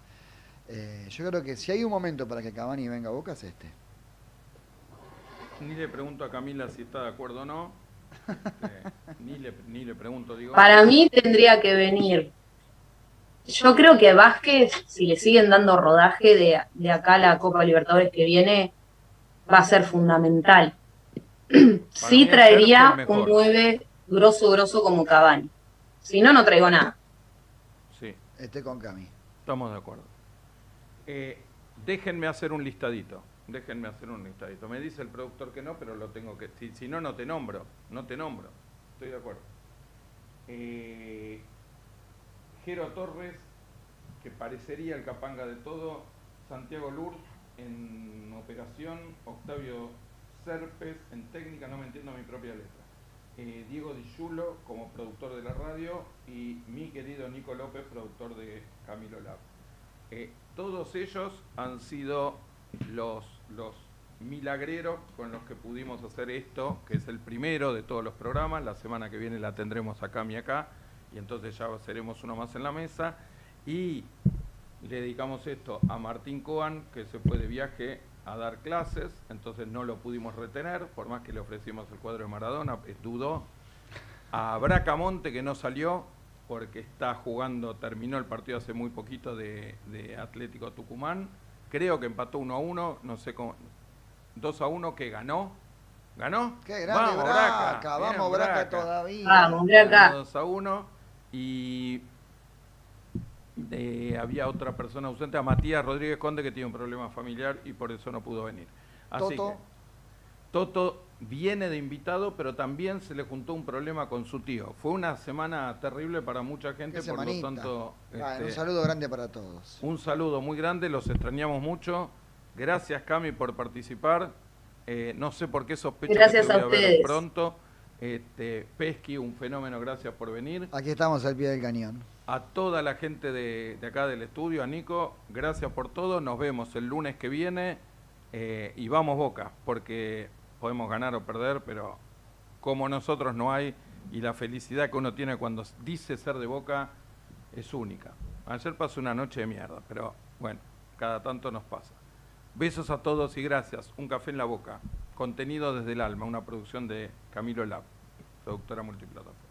Eh, yo creo que si hay un momento para que Cavani venga a Boca es este. Ni le pregunto a Camila si está de acuerdo o no. Este, ni, le, ni le pregunto, digo. Para mí tendría que venir yo creo que Vázquez, si le siguen dando rodaje de, de acá a la Copa Libertadores que viene, va a ser fundamental. sí traería un 9 grosso, grosso como Cavani. Si no, no traigo nada. Sí. Esté con Cami. Estamos de acuerdo. Eh, déjenme hacer un listadito. Déjenme hacer un listadito. Me dice el productor que no, pero lo tengo que... Si, si no, no te nombro. No te nombro. Estoy de acuerdo. Eh, Jero Torres, que parecería el capanga de todo, Santiago Lourdes en operación, Octavio Serpes en técnica, no me entiendo mi propia letra. eh, Diego Di Giulo como productor de la radio y mi querido Nico López, productor de Camilo Lab. Eh, todos ellos han sido los, los milagreros con los que pudimos hacer esto, que es el primero de todos los programas. La semana que viene la tendremos acá y acá, y entonces ya seremos uno más en la mesa. Y le dedicamos esto a Martín Coan, que se fue de viaje a dar clases, entonces no lo pudimos retener, por más que le ofrecimos el cuadro de Maradona, dudó. A Bracamonte, que no salió, porque está jugando, terminó el partido hace muy poquito de, Atlético Tucumán. Creo que empató 1 a 1, no sé cómo. 2 a 1 que ganó. ¿Ganó? Qué grande vamos, Braca, vamos Braca, todavía. Vamos, Braca. 2 a 1 y eh, había otra persona ausente, a Matías Rodríguez Conde, que tiene un problema familiar y por eso no pudo venir. Así Toto. Que, Toto viene de invitado, pero también se le juntó un problema con su tío. Fue una semana terrible para mucha gente, por lo tanto... un este, saludo grande para todos. Un saludo muy grande, los extrañamos mucho. Gracias, Cami, por participar. Eh, no sé por qué sospecho gracias que a, ver pronto. Este, Pesqui, un fenómeno, gracias por venir. Aquí estamos al pie del cañón. A toda la gente de, acá del estudio, a Nico, gracias por todo. Nos vemos el lunes que viene eh, y vamos Boca, porque podemos ganar o perder, pero como nosotros no hay y la felicidad que uno tiene cuando dice ser de Boca es única. Ayer pasó una noche de mierda, pero bueno, cada tanto nos pasa. Besos a todos y gracias. Un café en la boca. Contenido desde el alma, una producción de Camilo Lab, productora multiplataforma.